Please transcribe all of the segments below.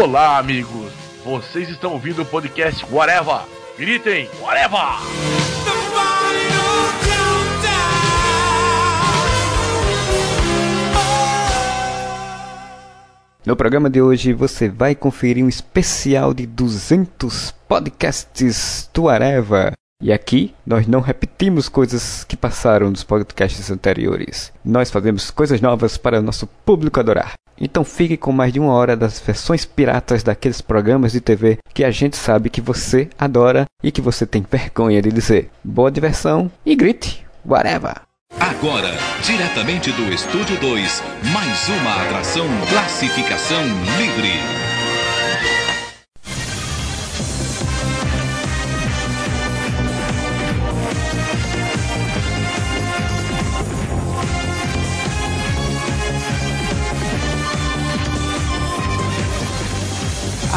Olá, amigos. Vocês estão ouvindo o podcast Whatever. Gritem, Whatever! No programa de hoje você vai conferir um especial de 200 podcasts do Areva. E aqui nós não repetimos coisas que passaram nos podcasts anteriores. Nós fazemos coisas novas para o nosso público adorar. Então fique com mais de uma hora das versões piratas daqueles programas de TV que a gente sabe que você adora e que você tem vergonha de dizer. Boa diversão e grite, whatever! Agora, diretamente do Estúdio 2, mais uma atração Classificação Livre.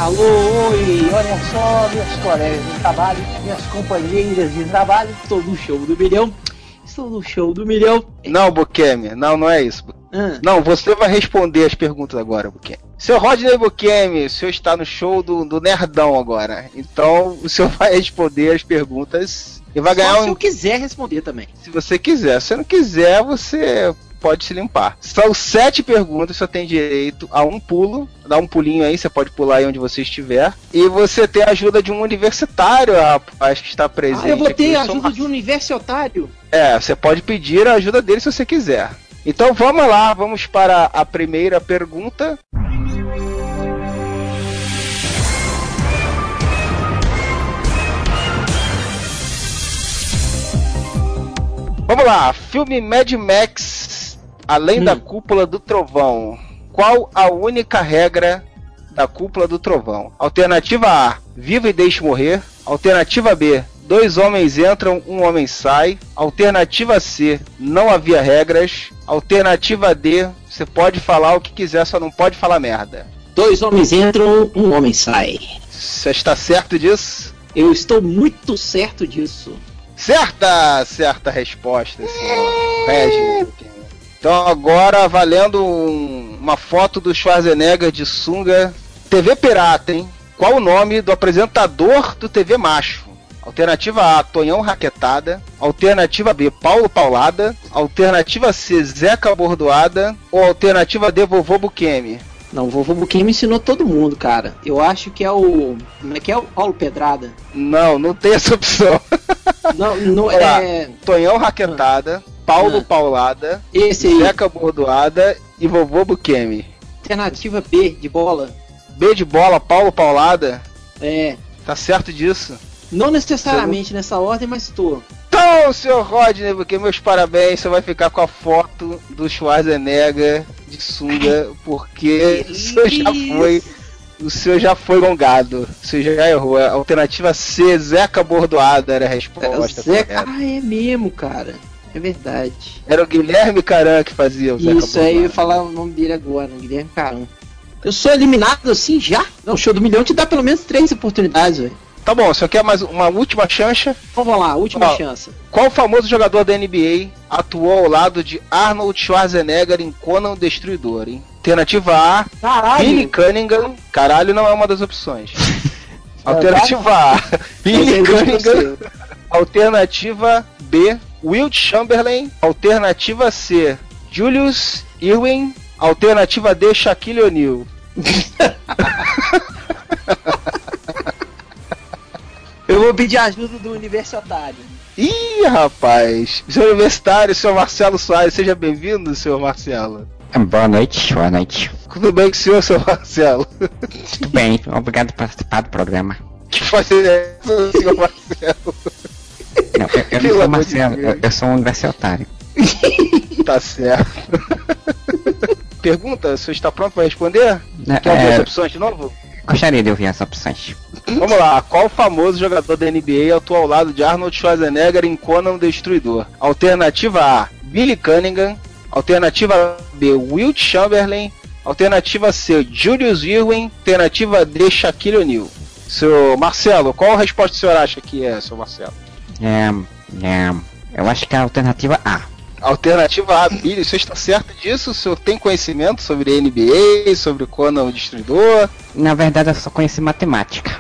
Alô, oi, olha só, meus colegas de trabalho, minhas companheiras de trabalho, estou no show do milhão, estou no show do milhão. Não, Bukemi, não, não é isso. Ah, Não, você vai responder as perguntas agora, Bukemi. Seu Rodney Bukemi, o senhor está no show do, do Nerdão agora. Então, o senhor vai responder as perguntas e vai ganhar só se um. eu quiser responder também. Se você quiser. Se não quiser, você pode se limpar. São sete perguntas, só tem direito a um pulo. Dá um pulinho aí, você pode pular aí onde você estiver. E você tem a ajuda de um universitário, rapaz, que está presente. Ah, eu ter a sou ajuda de um universitário. É, você pode pedir a ajuda dele se você quiser. Então vamos lá, vamos para a primeira pergunta. Vamos lá, filme Mad Max, Além da Hum. Cúpula do Trovão. Qual a única regra da Cúpula do Trovão? Alternativa A, viva e deixe morrer. Alternativa B, dois homens entram, um homem sai. Alternativa C, não havia regras. Alternativa D, você pode falar o que quiser, só não pode falar merda. Dois homens entram, um homem sai. Você está certo disso? Eu estou muito certo disso. Certa, certa resposta, senhor Regis. Então agora valendo um- uma foto do Schwarzenegger de sunga. TV Pirata, hein? Qual o nome do apresentador do TV Macho? Alternativa A, Tonhão Raquetada. Alternativa B, Paulo Paulada. Alternativa C, Zeca Bordoada. Ou alternativa D, Vovô Buquemi? Não, o vovô Buquim me ensinou todo mundo, cara. Eu acho que é o. Como é que é o Paulo Pedrada? Não, não tem essa opção. Não, não é. Tonhão Raquetada, Paulo Ah. Paulada, Esse aí. Zeca Bordoada e Vovô Buquemi. Alternativa B de bola. B de bola, Paulo Paulada. É. Tá certo disso? Não necessariamente nessa ordem, mas tô. Então, senhor Rodney, porque meus parabéns, você vai ficar com a foto do Schwarzenegger de sunga, porque o senhor já foi. O senhor já foi gongado. O senhor já errou. A alternativa C, Zeca Bordoada era a resposta. Zeca... Ah, é mesmo, cara. É verdade. Era o Guilherme Caran que fazia o Zeca Isso aí, eu ia falar o nome dele agora, Guilherme Carão. Eu sou eliminado assim já? Não, o show do milhão te dá pelo menos três oportunidades, velho. Tá bom, você quer mais uma última chance? Então vamos lá, última Ó. chance. Qual famoso jogador da NBA atuou ao lado de Arnold Schwarzenegger em Conan o Destruidor, hein? Alternativa A, Billy Caralho! Cunningham. Caralho não é uma das opções. Alternativa A, Billy Cunningham. Alternativa B, Wilt Chamberlain. Alternativa C, Julius Irwin. Alternativa D, Shaquille O'Neal. Eu vou pedir ajuda do universitário. Ih, rapaz. Seu universitário, seu Marcelo Soares, seja bem-vindo, seu Marcelo. Boa noite, boa noite. Tudo bem com o senhor, seu Marcelo? Tudo bem, obrigado por participar do programa. Que fazer essa, senhor Marcelo? Não, eu, eu não sou de Marcelo, eu, eu sou um universitário. Tá certo. Pergunta, o senhor está pronto para responder? Quer ouvir É, as opções de novo? gostaria de ouvir as opções. Vamos lá, qual famoso jogador da NBA atua ao lado de Arnold Schwarzenegger em Conan o Destruidor? Alternativa A, Billy Cunningham. Alternativa B, Wilt Chamberlain. Alternativa C, Julius Irwin. Alternativa D, Shaquille O'Neal. Seu Marcelo, qual a resposta o senhor acha que é, seu Marcelo? É, é, eu acho que é a alternativa A. Alternativa A, Billy, o senhor está certo disso? O senhor tem conhecimento sobre NBA, sobre Conan o Destruidor? Na verdade, eu só conheci matemática.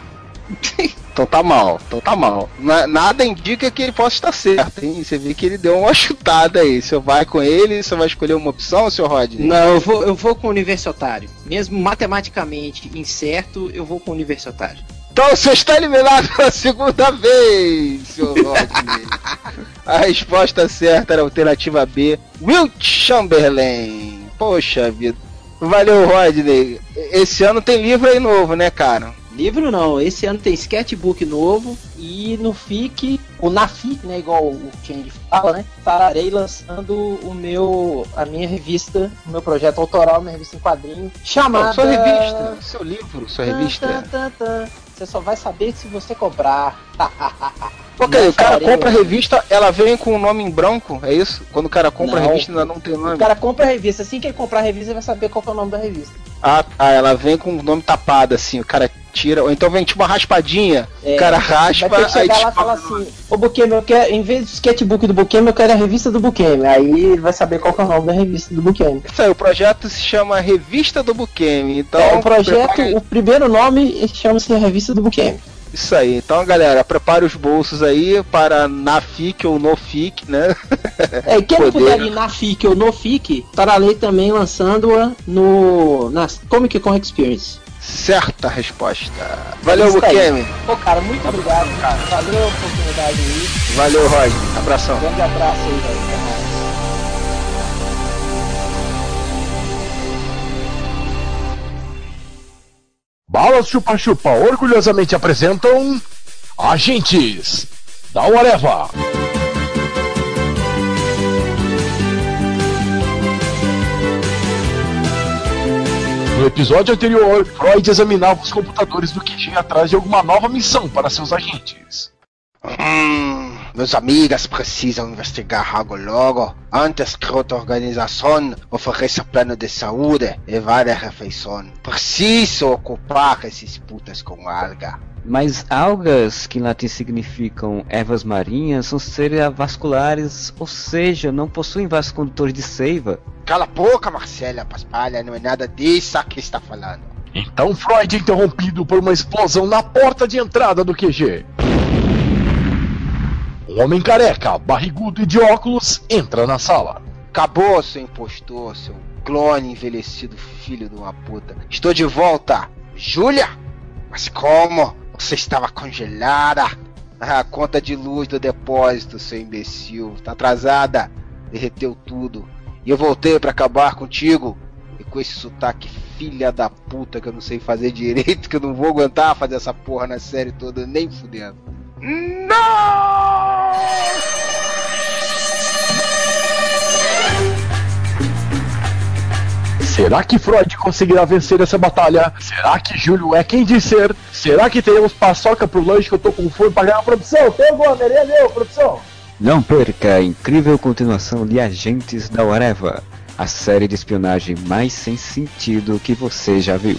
Então tá mal, então tá mal. Na- nada indica que ele possa estar certo, hein? Você vê que ele deu uma chutada aí. O senhor vai com ele, o senhor vai escolher uma opção, senhor Rodney? Não, eu vou, eu vou com o universitário. Mesmo matematicamente incerto, eu vou com o universitário. Então o senhor está eliminado pela segunda vez, senhor Rodney. a resposta certa era a alternativa B, Wilt Chamberlain. Poxa vida. Valeu, Rodney. Esse ano tem livro aí novo, né, cara? Livro não, esse ano tem sketchbook novo e no FIC, ou na FIC, né, igual o Change fala, né, estarei lançando o meu, a minha revista, o meu projeto autoral, minha revista em quadrinho, chamada... Não, sua revista, seu livro, sua revista. tan, tan, tan. Você só vai saber se você comprar. Ok, Não o cara compra a revista, ela vem com o nome em branco, é isso? Quando o cara compra a Não. revista ainda não tem nome. O cara compra a revista, assim que ele comprar a revista, ele vai saber qual que é o nome da revista. Ah, tá, ela vem com o nome tapado, assim, o cara tira, ou então vem tipo uma raspadinha, É, o cara Vai raspa, ter que aí lá e falar descobre o nome. assim, ô Bukemi, eu quero, em vez do sketchbook do Bukemi, eu quero a revista do Bukemi. Aí ele vai saber qual é o nome da revista do Bukemi. Isso aí, o projeto se chama Revista do Bukemi, então... é, o projeto, prepare- o primeiro nome chama-se Revista do Bukemi. Isso aí, então galera, prepare os bolsos aí para na FIC ou no FIC, né? É, quem não Poder. puder ir na FIC ou no FIC, estarei também lançando-a no, na Comic Con Experience. Certa resposta. Valeu. Bukemi. Pô, cara, muito obrigado, cara. Valeu a oportunidade aí. Valeu, Roger. Abração. Grande abraço aí, velho. Até mais. Balas Chupa Chupa orgulhosamente apresentam Agentes da Areva. No episódio anterior, Freud examinava os computadores do QG atrás de alguma nova missão para seus agentes. Hum, meus amigas precisam investigar algo logo antes que outra organização ofereça plano de saúde e várias refeições. Preciso ocupar esses putas com alga. Mas algas, que em latim significam ervas marinhas, são cerebrovasculares, ou seja, não possuem vasos condutores de seiva. Cala a boca, Marcela Paspalha, não é nada disso que está falando. Então Freud é interrompido por uma explosão na porta de entrada do QG. Um homem careca, barrigudo e de óculos entra na sala. Acabou, seu impostor, seu clone envelhecido filho de uma puta. Estou de volta. Júlia? Mas como? Você estava congelada? A conta de luz do depósito, seu imbecil. Tá atrasada. Derreteu tudo. E eu voltei pra acabar contigo. E com esse sotaque filha da puta que eu não sei fazer direito, que eu não vou aguentar fazer essa porra na série toda, nem fudendo. Não! Será que Freud conseguirá vencer essa batalha? Será que Júlio é quem diz ser? Será que teremos paçoca pro lanche que eu tô com fome pra ganhar produção? Tem alguma merenda, meu, produção? Não perca a incrível continuação de Agentes da Areva, a série de espionagem mais sem sentido que você já viu.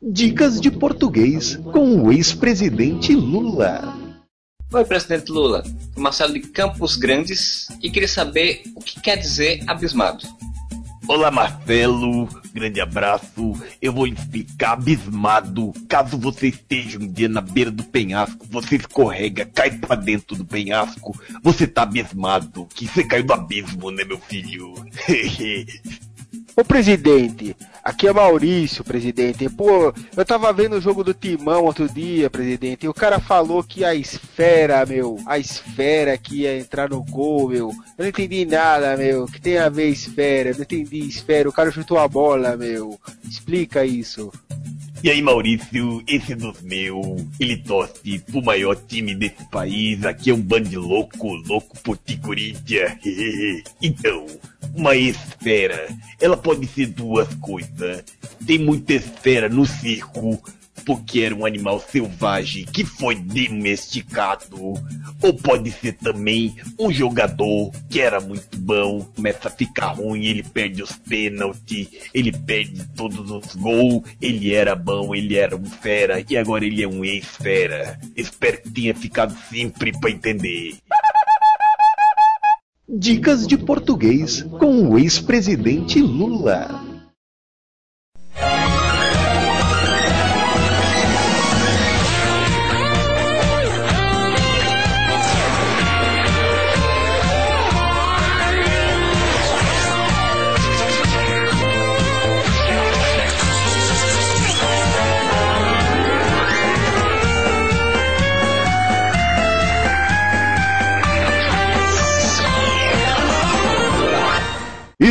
Dicas de português com o ex-presidente Lula. Oi, presidente Lula. Marcelo de Campos Grandes e queria saber o que quer dizer abismado. Olá, Marcelo. Grande abraço. Eu vou explicar abismado. Caso você esteja um dia na beira do penhasco, você escorrega, cai pra dentro do penhasco, você tá abismado. Que você caiu do abismo, né, meu filho? Ô presidente, aqui é Maurício, presidente. Pô, eu tava vendo o jogo do Timão outro dia, presidente, e o cara falou que a esfera, meu, a esfera que ia entrar no gol, meu. Eu não entendi nada, meu. Que tem a ver esfera? Eu não entendi esfera. O cara chutou a bola, meu. Explica isso. E aí, Maurício, esse dos meus, ele torce pro maior time desse país. Aqui é um bando de louco, louco por Ticuríntia. então, uma esfera, ela pode ser duas coisas. Tem muita esfera no circo, porque era um animal selvagem que foi domesticado. Ou pode ser também um jogador que era muito bom, começa a ficar ruim, ele perde os pênaltis, ele perde todos os gols, ele era bom, ele era um fera e agora ele é um ex-fera. Espero que tenha ficado sempre para entender. Dicas de português com o ex-presidente Lula.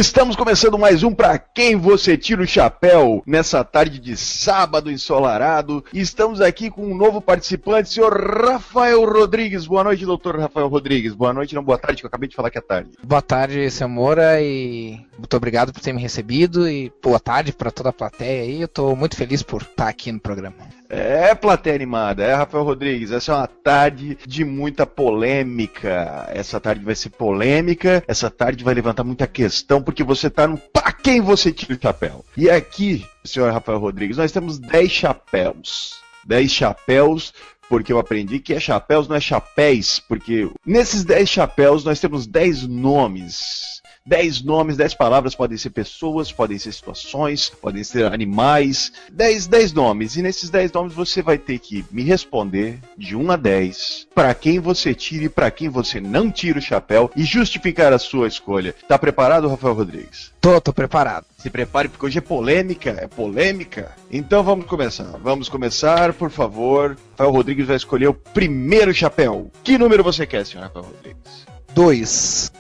Estamos começando mais um Pra Quem Você Tira o Chapéu, nessa tarde de sábado ensolarado. Estamos aqui com um novo participante, senhor Rafael Rodrigues. Boa noite, doutor Rafael Rodrigues. Boa noite, não boa tarde, que eu acabei de falar que é tarde. Boa tarde, seu Moura, e muito obrigado por ter me recebido. E boa tarde para toda a plateia aí. Eu tô muito feliz por estar aqui no programa. É, plateia animada, é, Rafael Rodrigues. Essa é uma tarde de muita polêmica. Essa tarde vai ser polêmica, essa tarde vai levantar muita questão, porque você tá no pra quem você tira o chapéu. E aqui, senhor Rafael Rodrigues, nós temos 10 chapéus. 10 chapéus porque eu aprendi que é chapéus, não é chapéus, porque nesses 10 chapéus nós temos 10 nomes. 10 nomes, 10 palavras, podem ser pessoas, podem ser situações, podem ser animais. 10, 10 nomes. E nesses 10 nomes você vai ter que me responder de 1 a 10 para quem você tira e para quem você não tira o chapéu e justificar a sua escolha. Tá preparado, Rafael Rodrigues? Tô, tô preparado. Se prepare, porque hoje é polêmica, é polêmica. Então vamos começar. Vamos começar, por favor. Rafael Rodrigues vai escolher o primeiro chapéu. Que número você quer, senhor Rafael Rodrigues? Dois.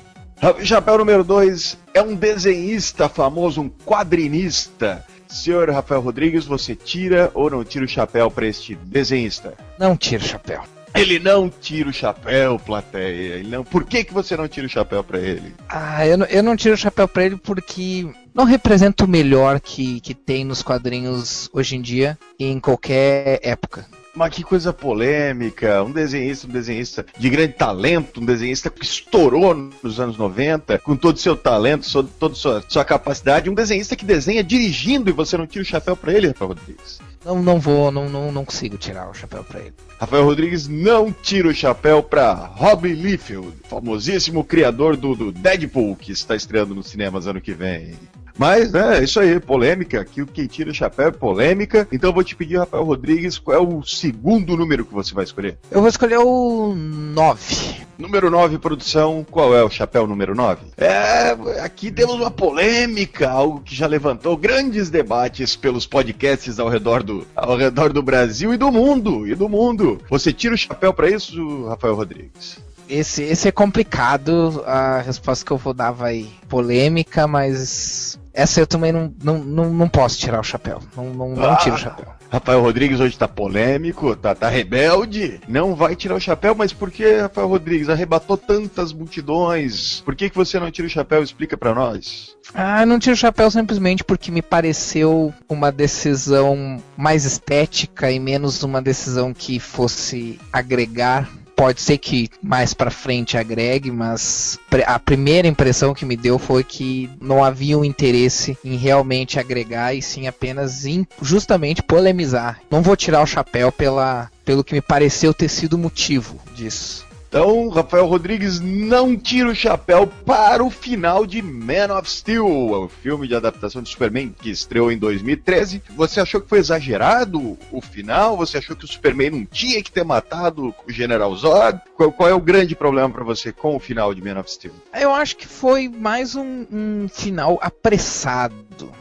Chapéu número 2 é um desenhista famoso, um quadrinista. Senhor Rafael Rodrigues, você tira ou não tira o chapéu para este desenhista? Não tira o chapéu. Ele não tira o chapéu, plateia. Ele não... Por que, que você não tira o chapéu para ele? Ah, eu não, eu não tiro o chapéu para ele porque não representa o melhor que, que tem nos quadrinhos hoje em dia e em qualquer época. Mas que coisa polêmica, um desenhista, um desenhista de grande talento, um desenhista que estourou nos anos 90, com todo o seu talento, toda sua, sua capacidade, um desenhista que desenha dirigindo e você não tira o chapéu para ele, Rafael Rodrigues. Não, não vou, não, não, não consigo tirar o chapéu para ele. Rafael Rodrigues não tira o chapéu para Robbie Liefeld, famosíssimo criador do, do Deadpool, que está estreando nos cinemas ano que vem. Mas, né, é isso aí, polêmica. Aqui o que tira o chapéu é polêmica. Então eu vou te pedir, Rafael Rodrigues, qual é o segundo número que você vai escolher? Eu vou escolher o 9. Número 9, produção, qual é o chapéu número 9? É, aqui temos uma polêmica, algo que já levantou grandes debates pelos podcasts ao redor do, ao redor do Brasil e do mundo, e do mundo. Você tira o chapéu para isso, Rafael Rodrigues? Esse, esse é complicado, a resposta que eu vou dar vai polêmica, mas essa eu também não, não, não, não posso tirar o chapéu. Não, não, não Ah. tiro o chapéu. Rafael Rodrigues hoje tá polêmico, tá, tá rebelde, não vai tirar o chapéu, mas por que, Rafael Rodrigues, arrebatou tantas multidões? Por que, que você não tira o chapéu? Explica pra nós. Ah, não tiro o chapéu simplesmente porque me pareceu uma decisão mais estética e menos uma decisão que fosse agregar. Pode ser que mais pra frente agregue, mas a primeira impressão que me deu foi que não havia um interesse em realmente agregar e sim apenas em justamente polemizar. Não vou tirar o chapéu pela, pelo que me pareceu ter sido o motivo disso. Então, Rafael Rodrigues não tira o chapéu para o final de Man of Steel, o filme de adaptação de Superman que estreou em 2013. Você achou que foi exagerado o final? Você achou que o Superman não tinha que ter matado o General Zod? Qual, qual é o grande problema para você com o final de Man of Steel? Eu acho que foi mais um, um final apressado.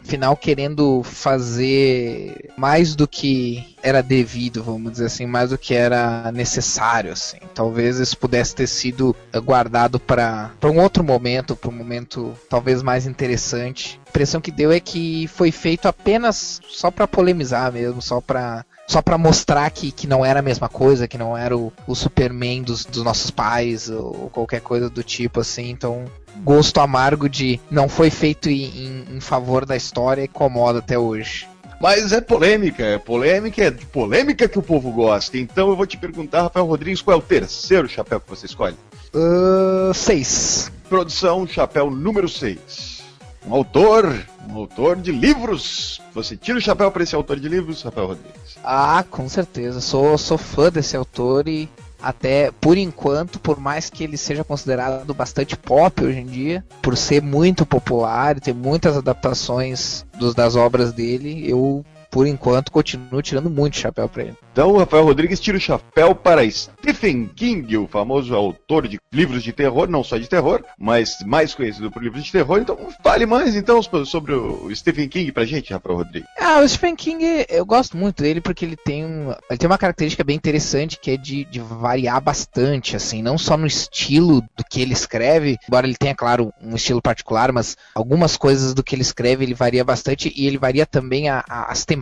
Final querendo fazer mais do que era devido, vamos dizer assim, mais do que era necessário, assim. Talvez isso pudesse ter sido guardado para um outro momento, para um momento talvez mais interessante. A impressão que deu é que foi feito apenas só para polemizar mesmo, só para só pra mostrar que, que não era a mesma coisa, que não era o, o Superman dos, dos nossos pais ou qualquer coisa do tipo assim. Então, gosto amargo de não foi feito em, em- favor da história e incomoda até hoje. Mas é polêmica, é polêmica, é de polêmica que o povo gosta. Então eu vou te perguntar, Rafael Rodrigues, qual é o terceiro chapéu que você escolhe? Uh, seis. Produção, chapéu número 6. Um autor, um autor de livros. Você tira o chapéu para esse autor de livros, Rafael Rodrigues? Ah, com certeza. Sou, sou fã desse autor e até por enquanto, por mais que ele seja considerado bastante pop hoje em dia, por ser muito popular e ter muitas adaptações dos, das obras dele, eu por enquanto continuo tirando muito chapéu para ele. Então, o Rafael Rodrigues tira o chapéu para Stephen King, o famoso autor de livros de terror, não só de terror, mas mais conhecido por livros de terror. Então, fale mais então sobre o Stephen King pra gente, Rafael Rodrigues. Ah, o Stephen King, eu gosto muito dele porque ele tem, um, ele tem uma característica bem interessante que é de, de variar bastante, assim, não só no estilo do que ele escreve, embora ele tenha, claro, um estilo particular, mas algumas coisas do que ele escreve ele varia bastante e ele varia também a, a, as temáticas.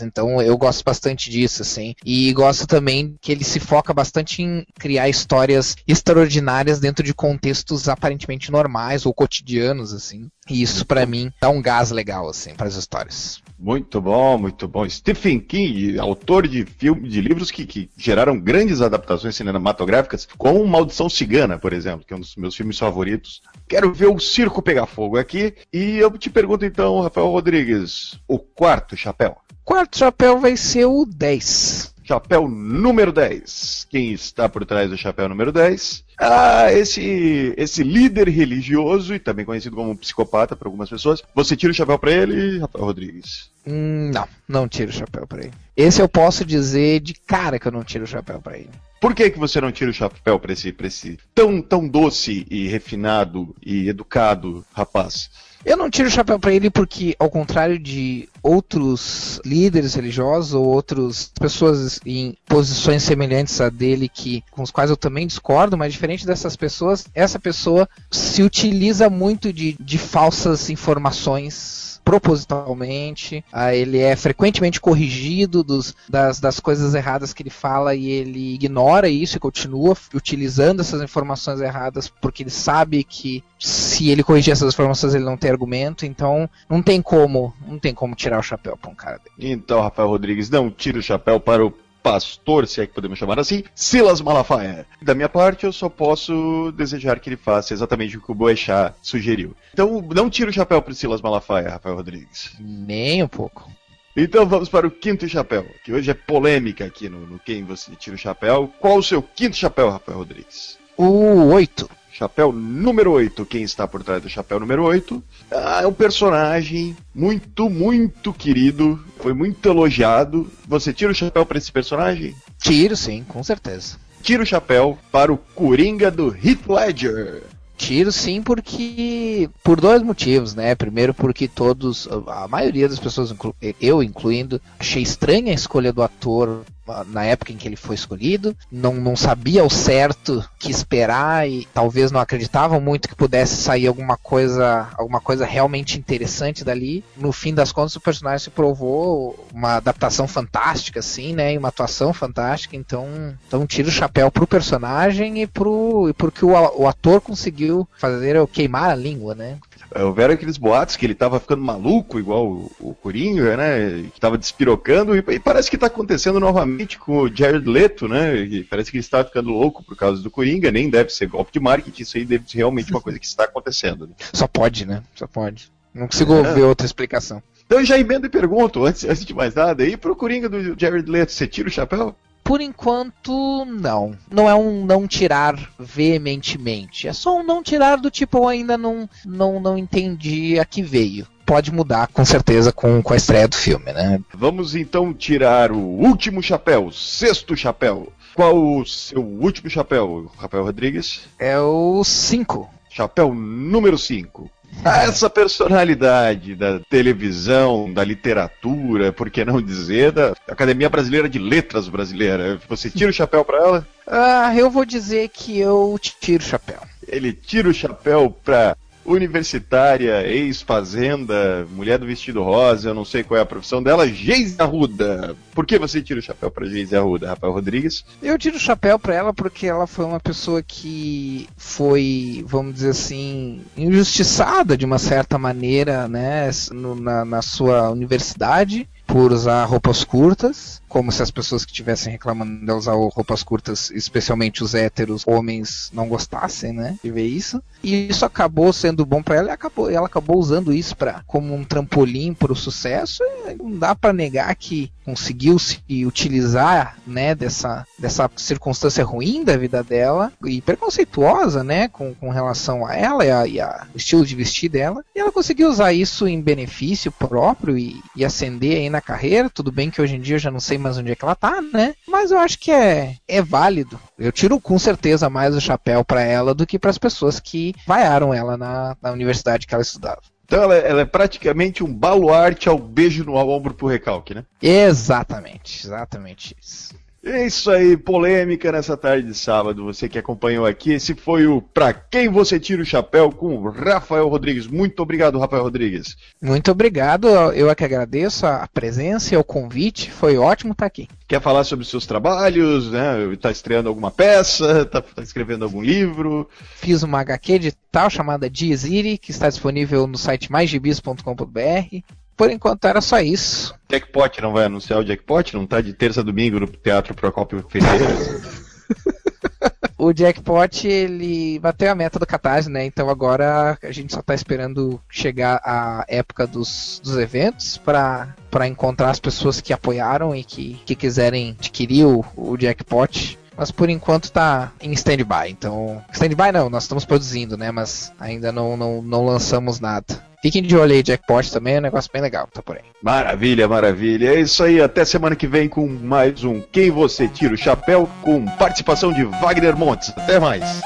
Então, eu gosto bastante disso, assim. E gosto também que ele se foca bastante em criar histórias extraordinárias dentro de contextos aparentemente normais ou cotidianos, assim. E isso para mim dá um gás legal assim para as histórias. Muito bom, muito bom. Stephen King, autor de filmes, de livros que, que, geraram grandes adaptações cinematográficas, como Maldição Cigana, por exemplo, que é um dos meus filmes favoritos. Quero ver o circo pegar fogo aqui. E eu te pergunto então, Rafael Rodrigues, o quarto chapéu. Quarto chapéu vai ser o 10. Chapéu número 10. Quem está por trás do chapéu número 10? Ah, esse, esse líder religioso e também conhecido como um psicopata por algumas pessoas. Você tira o chapéu para ele, Rafael Rodrigues? Hum, não, não tiro o chapéu para ele. Esse eu posso dizer de cara que eu não tiro o chapéu para ele. Por que, que você não tira o chapéu para esse, pra esse tão, tão doce e refinado e educado rapaz? Eu não tiro o chapéu para ele porque, ao contrário de outros líderes religiosos ou outras pessoas em posições semelhantes a dele que com os quais eu também discordo, mas diferente dessas pessoas, essa pessoa se utiliza muito de, de falsas informações propositalmente, ah, ele é frequentemente corrigido dos, das, das coisas erradas que ele fala e ele ignora isso e continua utilizando essas informações erradas porque ele sabe que se ele corrigir essas informações ele não tem argumento, então não tem como, não tem como tirar o chapéu para um cara dele. Então, Rafael Rodrigues, não tira o chapéu para o pastor, se é que podemos chamar assim, Silas Malafaia. Da minha parte, eu só posso desejar que ele faça exatamente o que o Boechat sugeriu. Então, não tira o chapéu para Silas Malafaia, Rafael Rodrigues. Nem um pouco. Então vamos para o quinto chapéu, que hoje é polêmica aqui no, no Quem Você Tira o Chapéu. Qual o seu quinto chapéu, Rafael Rodrigues? O oito. Chapéu número 8. Quem está por trás do chapéu número 8? Ah, é um personagem muito, muito querido. Foi muito elogiado. Você tira o chapéu para esse personagem? Tiro, sim, com certeza. Tira o chapéu para o Coringa do Heath Ledger. Tiro sim, porque. Por dois motivos, né? Primeiro, porque todos. A maioria das pessoas, eu incluindo, achei estranha a escolha do ator na época em que ele foi escolhido, não, não sabia ao certo que esperar e talvez não acreditavam muito que pudesse sair alguma coisa, alguma coisa realmente interessante dali. No fim das contas, o personagem se provou uma adaptação fantástica, assim, né? E uma atuação fantástica. Então, então tiro o chapéu pro personagem e pro e porque o, o ator conseguiu fazer eu queimar a língua, né? Houveram aqueles boatos que ele tava ficando maluco, igual o, o Coringa, né? Que tava despirocando, e, e, parece que tá acontecendo novamente com o Jared Leto, né? E parece que ele está ficando louco por causa do Coringa, nem deve ser golpe de marketing, isso aí deve ser realmente uma coisa que está acontecendo. Né? Só pode, né? Só pode. Não consigo é. ver outra explicação. Então eu já emendo e pergunto, antes, antes de mais nada, e pro Coringa do Jared Leto, você tira o chapéu? Por enquanto, não. Não é um não tirar veementemente. É só um não tirar do tipo eu ainda não, não, não entendi a que veio. Pode mudar com certeza com, com a estreia do filme, né? Vamos então tirar o último chapéu, o sexto chapéu. Qual o seu último chapéu, Rafael Rodrigues? É o 5. Chapéu número 5. Essa personalidade da televisão, da literatura, por que não dizer, da Academia Brasileira de Letras Brasileira. Você tira o chapéu para ela? Ah, eu vou dizer que eu tiro o chapéu. Ele tira o chapéu para universitária, ex-fazenda, mulher do vestido rosa, eu não sei qual é a profissão dela, Geise Arruda. Por que você tira o chapéu para Geise Arruda, Rafael Rodrigues? Eu tiro o chapéu para ela porque ela foi uma pessoa que foi, vamos dizer assim, injustiçada de uma certa maneira, né, na, na sua universidade por usar roupas curtas, como se as pessoas que estivessem reclamando de usar roupas curtas, especialmente os héteros, homens, não gostassem, né, de ver isso. E isso acabou sendo bom para ela, e acabou, ela acabou usando isso para como um trampolim para o sucesso. Não dá para negar que conseguiu se utilizar, né, dessa, dessa circunstância ruim da vida dela e preconceituosa, né, com, com relação a ela e, a, e a, o estilo de vestir dela. E ela conseguiu usar isso em benefício próprio e, e ascender aí na carreira. Tudo bem que hoje em dia eu já não sei mais onde é que ela tá, né? Mas eu acho que é, é válido. Eu tiro com certeza mais o chapéu para ela do que para as pessoas que vaiaram ela na, na universidade que ela estudava. Então ela, ela, é praticamente um baluarte ao beijo no ombro pro recalque, né? Exatamente, exatamente isso. É isso aí, polêmica nessa tarde de sábado. Você que acompanhou aqui, esse foi o Pra Quem Você Tira o Chapéu com o Rafael Rodrigues. Muito obrigado, Rafael Rodrigues. Muito obrigado, eu é que agradeço a presença e o convite. Foi ótimo estar aqui. Quer falar sobre seus trabalhos, né? Está estreando alguma peça, está tá escrevendo algum livro? Fiz uma HQ digital chamada Diziri, que está disponível no site maisgibis.com.br. Por enquanto era só isso. Jackpot não vai anunciar o Jackpot? Não tá de terça a domingo no Teatro Procópio Ferreira? o Jackpot, ele bateu a meta do Catarse, né? Então agora a gente só tá esperando chegar a época dos, dos eventos para para encontrar as pessoas que apoiaram e que, que quiserem adquirir o, o Jackpot mas por enquanto tá em stand-by. Então, stand-by não, nós estamos produzindo, né? Mas ainda não, não, não lançamos nada. Fiquem de olho aí, Jackpot também é um negócio bem legal, tá por aí. Maravilha, maravilha. É isso aí, até semana que vem com mais um Quem Você Tira o Chapéu, com participação de Wagner Montes. Até mais.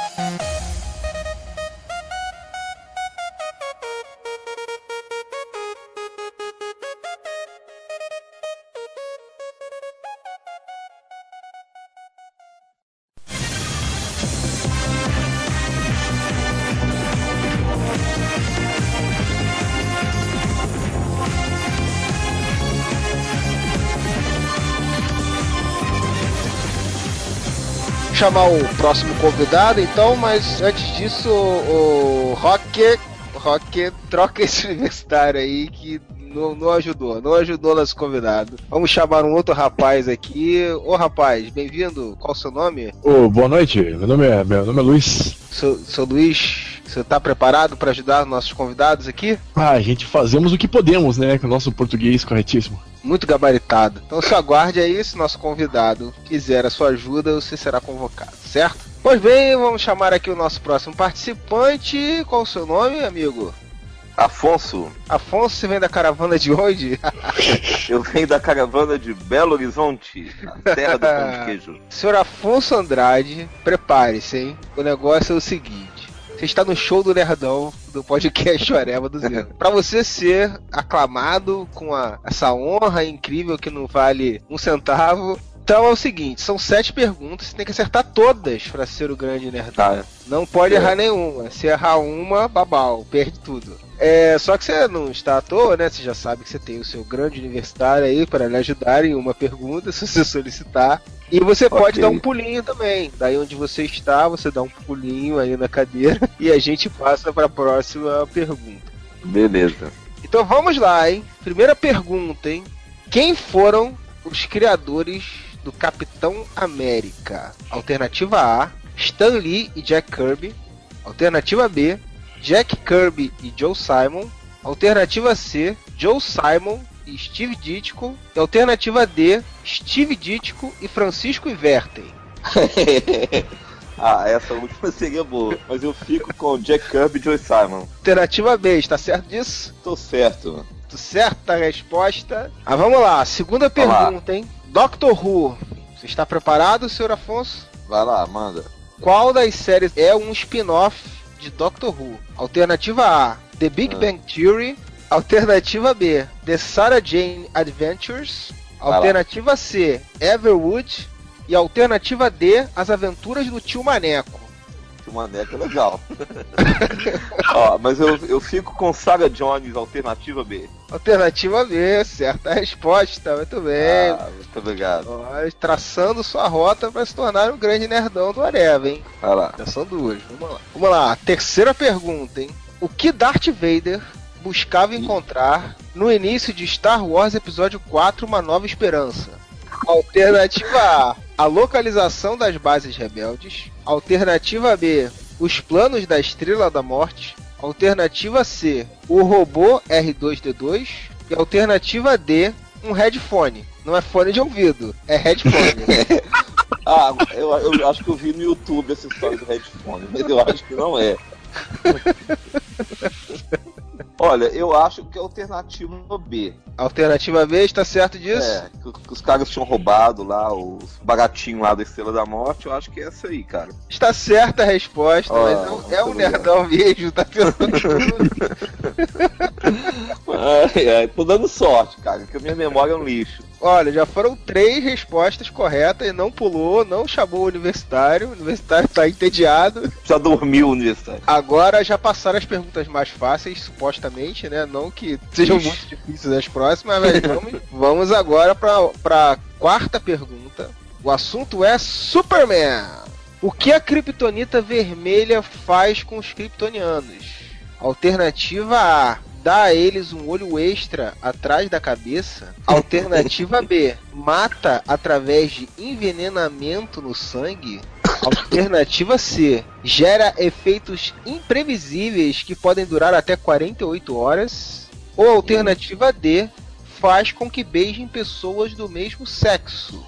Chamar o próximo convidado, então, mas antes disso, o, Rock, Rock troca esse universitário aí que não, não, ajudou, não ajudou nosso convidado. Vamos chamar um outro rapaz aqui. Ô rapaz, bem-vindo. Qual o seu nome? Ô, boa noite. Meu nome é, meu nome é Luiz. Seu, seu Luiz, você está preparado para ajudar nossos convidados aqui? Ah, a gente fazemos o que podemos, né? Com o nosso português corretíssimo muito gabaritado. Então se aguarde aí, se nosso convidado quiser a sua ajuda, você será convocado, certo? Pois bem, vamos chamar aqui o nosso próximo participante. Qual o seu nome, amigo? Afonso. Afonso, você vem da caravana de onde? Eu venho da caravana de Belo Horizonte, a terra do pão de queijo. Senhor Afonso Andrade, prepare-se, hein? O negócio é o seguinte. Você está no show do Nerdão do podcast Oreva do Zero. Para você ser aclamado com a, essa honra incrível que não vale um centavo, então é o seguinte, são sete perguntas, você tem que acertar todas para ser o grande nerdão. Tá. Não pode é. errar nenhuma. Se errar uma, babau, perde tudo. É, só que você não está à toa, né? Você já sabe que você tem o seu grande universitário aí para lhe ajudar em uma pergunta, se você solicitar. E você okay. pode dar um pulinho também. Daí onde você está, você dá um pulinho aí na cadeira e a gente passa para a próxima pergunta. Beleza. Então vamos lá, hein? Primeira pergunta, hein? Quem foram os criadores do Capitão América? Alternativa A: Stan Lee e Jack Kirby. Alternativa B: Jack Kirby e Joe Simon. Alternativa C: Joe Simon e Steve Ditko. E alternativa D, Steve Ditko e Francisco Iverten. ah, essa última seria boa, mas eu fico com Jack Kirby e Joe Simon. Alternativa B, está certo disso? Tô certo. Tô certa a resposta. Ah, vamos lá, segunda pergunta, hein? Doctor Who, você está preparado, senhor Afonso? Vai lá, manda. Qual das séries é um spin-off de Doctor Who? Alternativa A, The Big ah. Bang Theory. Alternativa B, The Sarah Jane Adventures. Alternativa C, Everwood. E alternativa D, As Aventuras do Tio Maneco. Tio Maneco é legal. Ó, mas eu, eu fico com Saga Jones, alternativa B. Alternativa B, certa resposta, muito bem. Ah, muito obrigado. Ó, traçando sua rota para se tornar um grande nerdão do Areva, hein? Vai lá. Já são duas, vamos lá. Vamos lá, terceira pergunta, hein? O que Darth Vader buscava encontrar no início de Star Wars Episódio 4 Uma Nova Esperança? Alternativa A: a localização das bases rebeldes. Alternativa B: os planos da Estrela da Morte. Alternativa C: o robô R2D2. E alternativa D: um headphone. Não é fone de ouvido, é headphone. Ah, eu, eu acho que eu vi no YouTube essa história do headphone, mas eu acho que não é. Olha, eu acho que é alternativa B. Alternativa B, está certo disso? É, que, que os caras tinham roubado lá, os baratinhos lá da Estrela da Morte, eu acho que é essa aí, cara. Está certa a resposta, mas não- é um obrigado. nerdão mesmo, tá pensando tudo. Ai, ai, tô dando sorte, cara, que a minha memória é um lixo. Olha, já foram três respostas corretas e não pulou, não chamou o universitário. O universitário tá entediado. Já dormiu o universitário. Agora já passaram as perguntas mais fáceis, supostamente, né? Não que sejam muito difíceis as próximas, mas vamos, vamos agora pra, pra quarta pergunta. O assunto é Superman. O que a Kryptonita vermelha faz com os kryptonianos? Alternativa A. Dá a eles um olho extra atrás da cabeça. Alternativa B. Mata através de envenenamento no sangue. Alternativa C. Gera efeitos imprevisíveis que podem durar até 48 horas. Ou alternativa D. Faz com que beijem pessoas do mesmo sexo.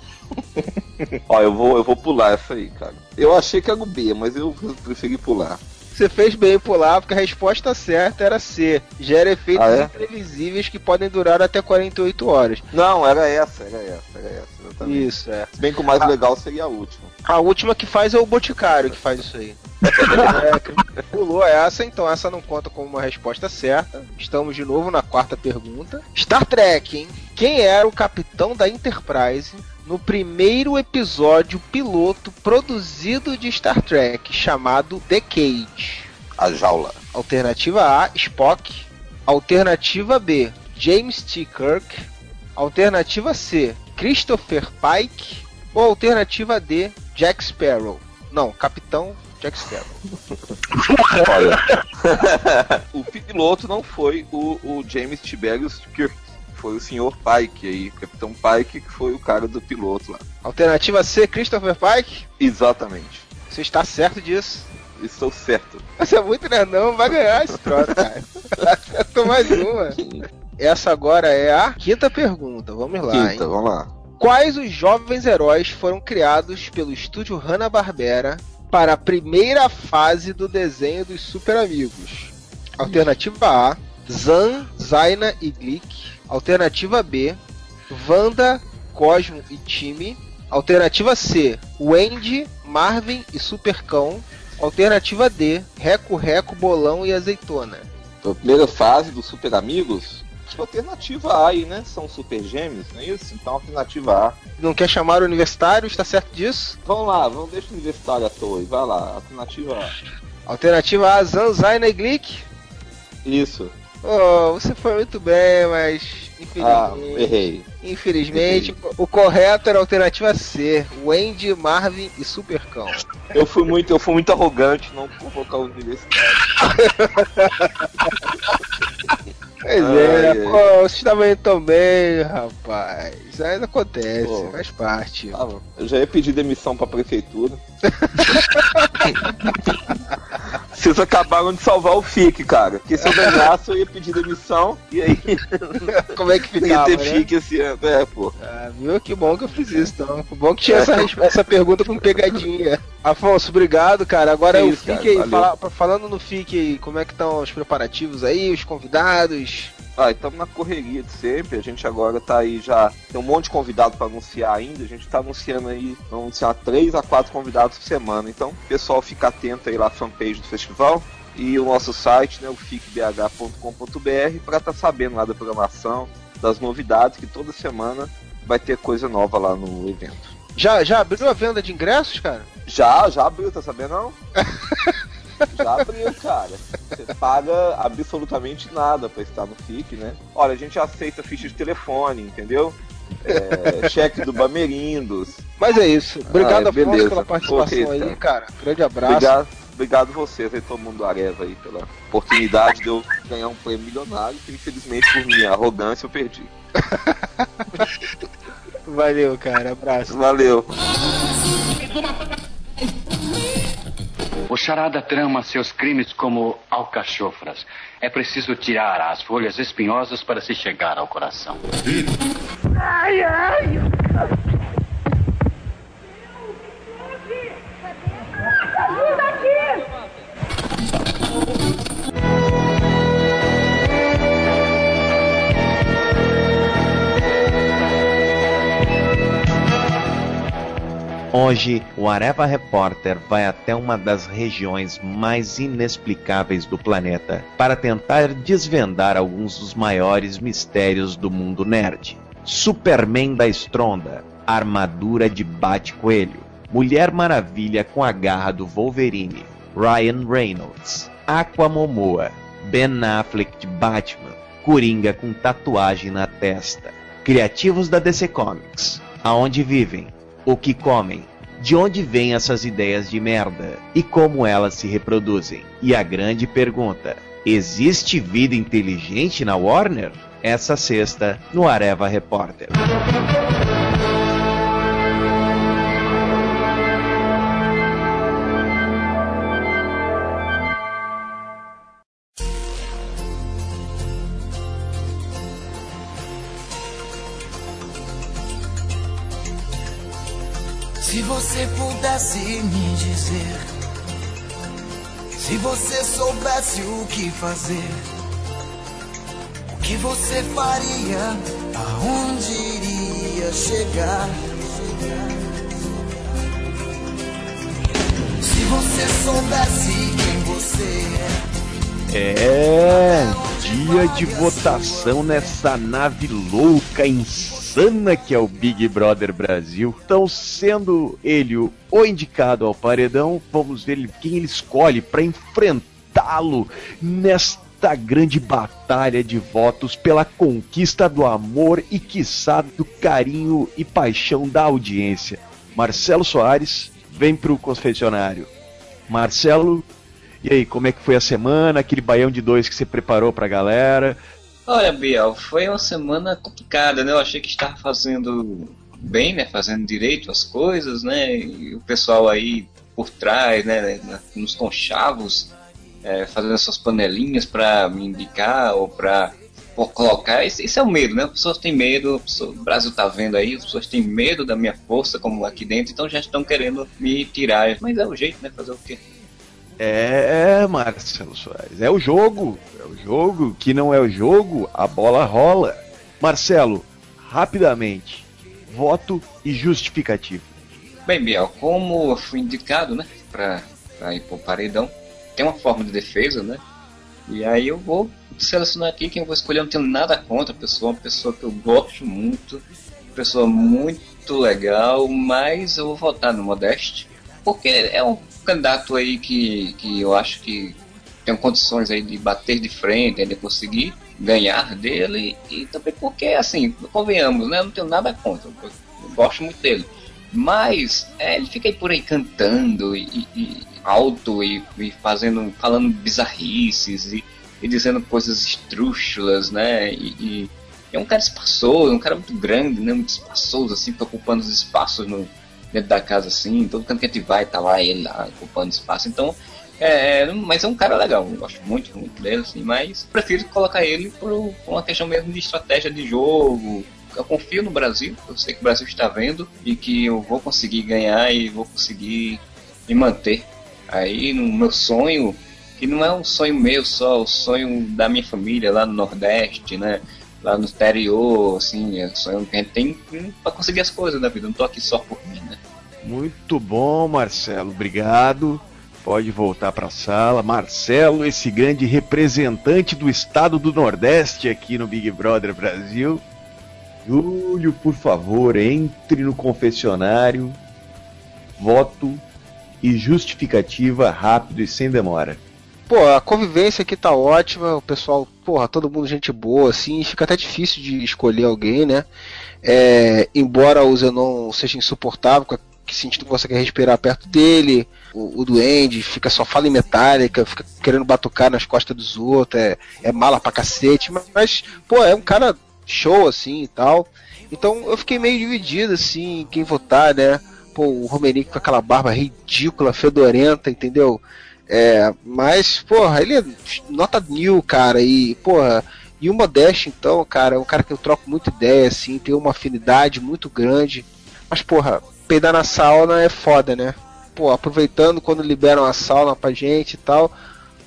Ó, eu vou, eu vou pular essa aí, cara. Eu achei que era o B, mas eu preferi pular. Você fez bem em pular, porque a resposta certa era C. Gera efeitos Ah, é? imprevisíveis que podem durar até 48 horas. Não, era essa, era essa, era essa, exatamente. Isso, é. Se bem que o mais legal seria a última. A última que faz é o Boticário que faz isso aí. É, pulou essa, então essa não conta como uma resposta certa. Estamos de novo na quarta pergunta. Star Trek, hein? Quem era o capitão da Enterprise no primeiro episódio piloto produzido de Star Trek, chamado The Cage? A jaula. Alternativa A, Spock. Alternativa B, James T. Kirk. Alternativa C, Christopher Pike. Ou alternativa D, Jack Sparrow. Não, Capitão Jack Sparrow. Olha, o piloto não foi o, o James Tiberius Kirk, foi o Sr. Pike aí, o Capitão Pike, que foi o cara do piloto lá. Alternativa C, Christopher Pike. Exatamente. Você está certo disso. Estou certo. Você é muito nerdão, vai ganhar esse troço, cara. Acertou mais uma. Essa agora é a quinta pergunta. Vamos lá, Quinta, hein? vamos lá. Quais os jovens heróis foram criados pelo estúdio Hanna-Barbera para a primeira fase do desenho dos Super Amigos? Alternativa A: Zan, Zaina e Glick. Alternativa B: Wanda, Cosmo e Time. Alternativa C: Wendy, Marvin e Supercão. Alternativa D: Reco Reco, Bolão e Azeitona. A primeira fase dos Super Amigos, acho que a alternativa A aí, né? São Super Gêmeos, não é isso? Então alternativa A. Não quer chamar o universitário? Está certo disso? Vamos lá, vamos deixar o universitário à toa aí, vai lá, alternativa A. Alternativa A: Zan, Zaina e Glick. Isso. Oh, você foi muito bem, mas Ah, infelizmente. errei. Infelizmente, o correto era a alternativa C: Wendy, Marvin e Supercão. Eu fui muito, eu fui muito arrogante não convocar o. Pois Ai, é, ai. pô, vocês estavam indo tão bem, rapaz. Isso ainda acontece, Pô. faz parte. Ah, eu já ia pedir demissão pra prefeitura. Vocês acabaram de salvar o FIC, cara. Porque se eu ganhasse, eu ia pedir demissão e aí Como é que não ia ter né? FIC esse ano. É, pô. Ah, viu? Que bom que eu fiz isso, então. Que bom que tinha essa, res- essa pergunta com pegadinha. Afonso, obrigado, cara. Agora Que o cara, FIC aí, fala- falando no FIC aí, como é que estão os preparativos aí, os convidados? Ah, estamos na correria de sempre. A gente agora tá aí já. Tem um monte de convidado para anunciar ainda. A gente tá anunciando aí, vamos anunciar 3 a 4 convidados por semana. Então, pessoal, fica atento aí lá à fanpage do festival e o nosso site, né, o ficbh.com.br, para estar sabendo lá da programação, das novidades, que toda semana vai ter coisa nova lá no evento. Já, já abriu a venda de ingressos, cara? Já, já abriu, tá sabendo não? Já abriu, cara. Você paga absolutamente nada pra estar no FIC, né? Olha, a gente aceita ficha de telefone, entendeu? É, cheque do Bamerindos. Mas é isso. Obrigado, Ah, Afonso, beleza. pela participação aí, cara. Grande abraço. Obrigado, obrigado vocês aí, todo mundo do Areva aí, pela oportunidade de eu ganhar um prêmio milionário, que infelizmente por minha arrogância eu perdi. Valeu, cara. Abraço. Valeu. O charada trama seus crimes como alcachofras. É preciso tirar as folhas espinhosas para se chegar ao coração. Ai, ai! Hoje, o Areva Repórter vai até uma das regiões mais inexplicáveis do planeta para tentar desvendar alguns dos maiores mistérios do mundo nerd. Superman da Estronda, armadura de bate-coelho, Mulher Maravilha com a garra do Wolverine, Ryan Reynolds, Aquamomoa, Ben Affleck de Batman, Coringa com tatuagem na testa, criativos da DC Comics, aonde vivem, o que comem, de onde vêm essas ideias de merda e como elas se reproduzem. E a grande pergunta: existe vida inteligente na Warner? Essa sexta no Areva Repórter. Você pudesse me dizer, se você soubesse o que fazer, o que você faria, aonde iria chegar? Se você soubesse quem você é. É dia de votação nessa nave louca, insana que é o Big Brother Brasil. Então, sendo ele o o indicado ao paredão, vamos ver quem ele escolhe para enfrentá-lo nesta grande batalha de votos pela conquista do amor e, quiçá, do carinho e paixão da audiência. Marcelo Soares vem pro confessionário. Marcelo, e aí, como é que foi a semana? Aquele baião de dois que você preparou pra galera? Olha, Biel, foi uma semana complicada, né? Eu achei que estava fazendo bem, né? Fazendo direito as coisas, né? E o pessoal aí por trás, né? Nos conchavos, é, fazendo suas panelinhas para me indicar ou para colocar. Esse, esse é o medo, né? As pessoas têm medo, o Brasil tá vendo aí, as pessoas têm medo da minha força, como aqui dentro, então já estão querendo me tirar. Mas é o jeito, né? Fazer o quê? É, Marcelo Soares, é o jogo, é o jogo, que não é o jogo, a bola rola. Marcelo, rapidamente, voto e justificativo. Bem, Biel, como eu fui indicado, né, pra ir pro paredão, tem uma forma de defesa, né? E aí eu vou selecionar aqui quem eu vou escolher. Eu não tenho nada contra a pessoa, uma pessoa que eu gosto muito, pessoa muito legal, mas eu vou votar no Modeste, porque é um candidato aí que, que eu acho que tem condições aí de bater de frente, de conseguir ganhar dele, e também porque, assim, convenhamos, né? Eu não tenho nada contra, eu, gosto muito dele. Mas é, ele fica aí por aí cantando e, e- alto e, e fazendo, falando bizarrices e, e dizendo coisas estrúxulas, né? E, é um cara espaçoso, um cara muito grande, né? Muito espaçoso, assim, fica ocupando os espaços no, dentro da casa, assim, todo canto que a gente vai, tá lá ele lá, ocupando espaço. Então, é, é, mas é um cara legal, eu gosto muito, muito dele, assim, mas prefiro colocar ele por, uma questão mesmo de estratégia de jogo. Eu confio no Brasil, eu sei que o Brasil está vendo e que eu vou conseguir ganhar e vou conseguir me manter aí no meu sonho, que não é um sonho meu só, o sonho da minha família lá no Nordeste, né? Lá no exterior, assim, é sonho que a gente tem para conseguir as coisas da vida, não tô aqui só por mim, né? Muito bom, Marcelo, obrigado. Pode voltar para a sala. Marcelo, esse grande representante do estado do Nordeste aqui no Big Brother Brasil. Júlio, por favor, entre no confessionário. Voto e justificativa rápido e sem demora. Pô, a convivência aqui tá ótima, o pessoal, porra, todo mundo gente boa, assim, fica até difícil de escolher alguém, né? É, embora o Zenon seja insuportável que sentindo que você quer respirar perto dele. O, o Duende fica só fala em metálica, fica querendo batucar nas costas dos outros, é, é mala pra cacete, mas, mas, pô, é um cara show assim e tal. Então eu fiquei meio dividido assim, em quem votar, né? Pô, o Romerick com aquela barba ridícula, fedorenta, entendeu? É, mas, porra, ele é nota mil, cara, e, porra, e o Modeste, então, cara, é um cara que eu troco muita ideia, assim, tem uma afinidade muito grande. Mas, porra, peidar na sauna é foda, né? Pô, aproveitando quando liberam a sauna pra gente e tal.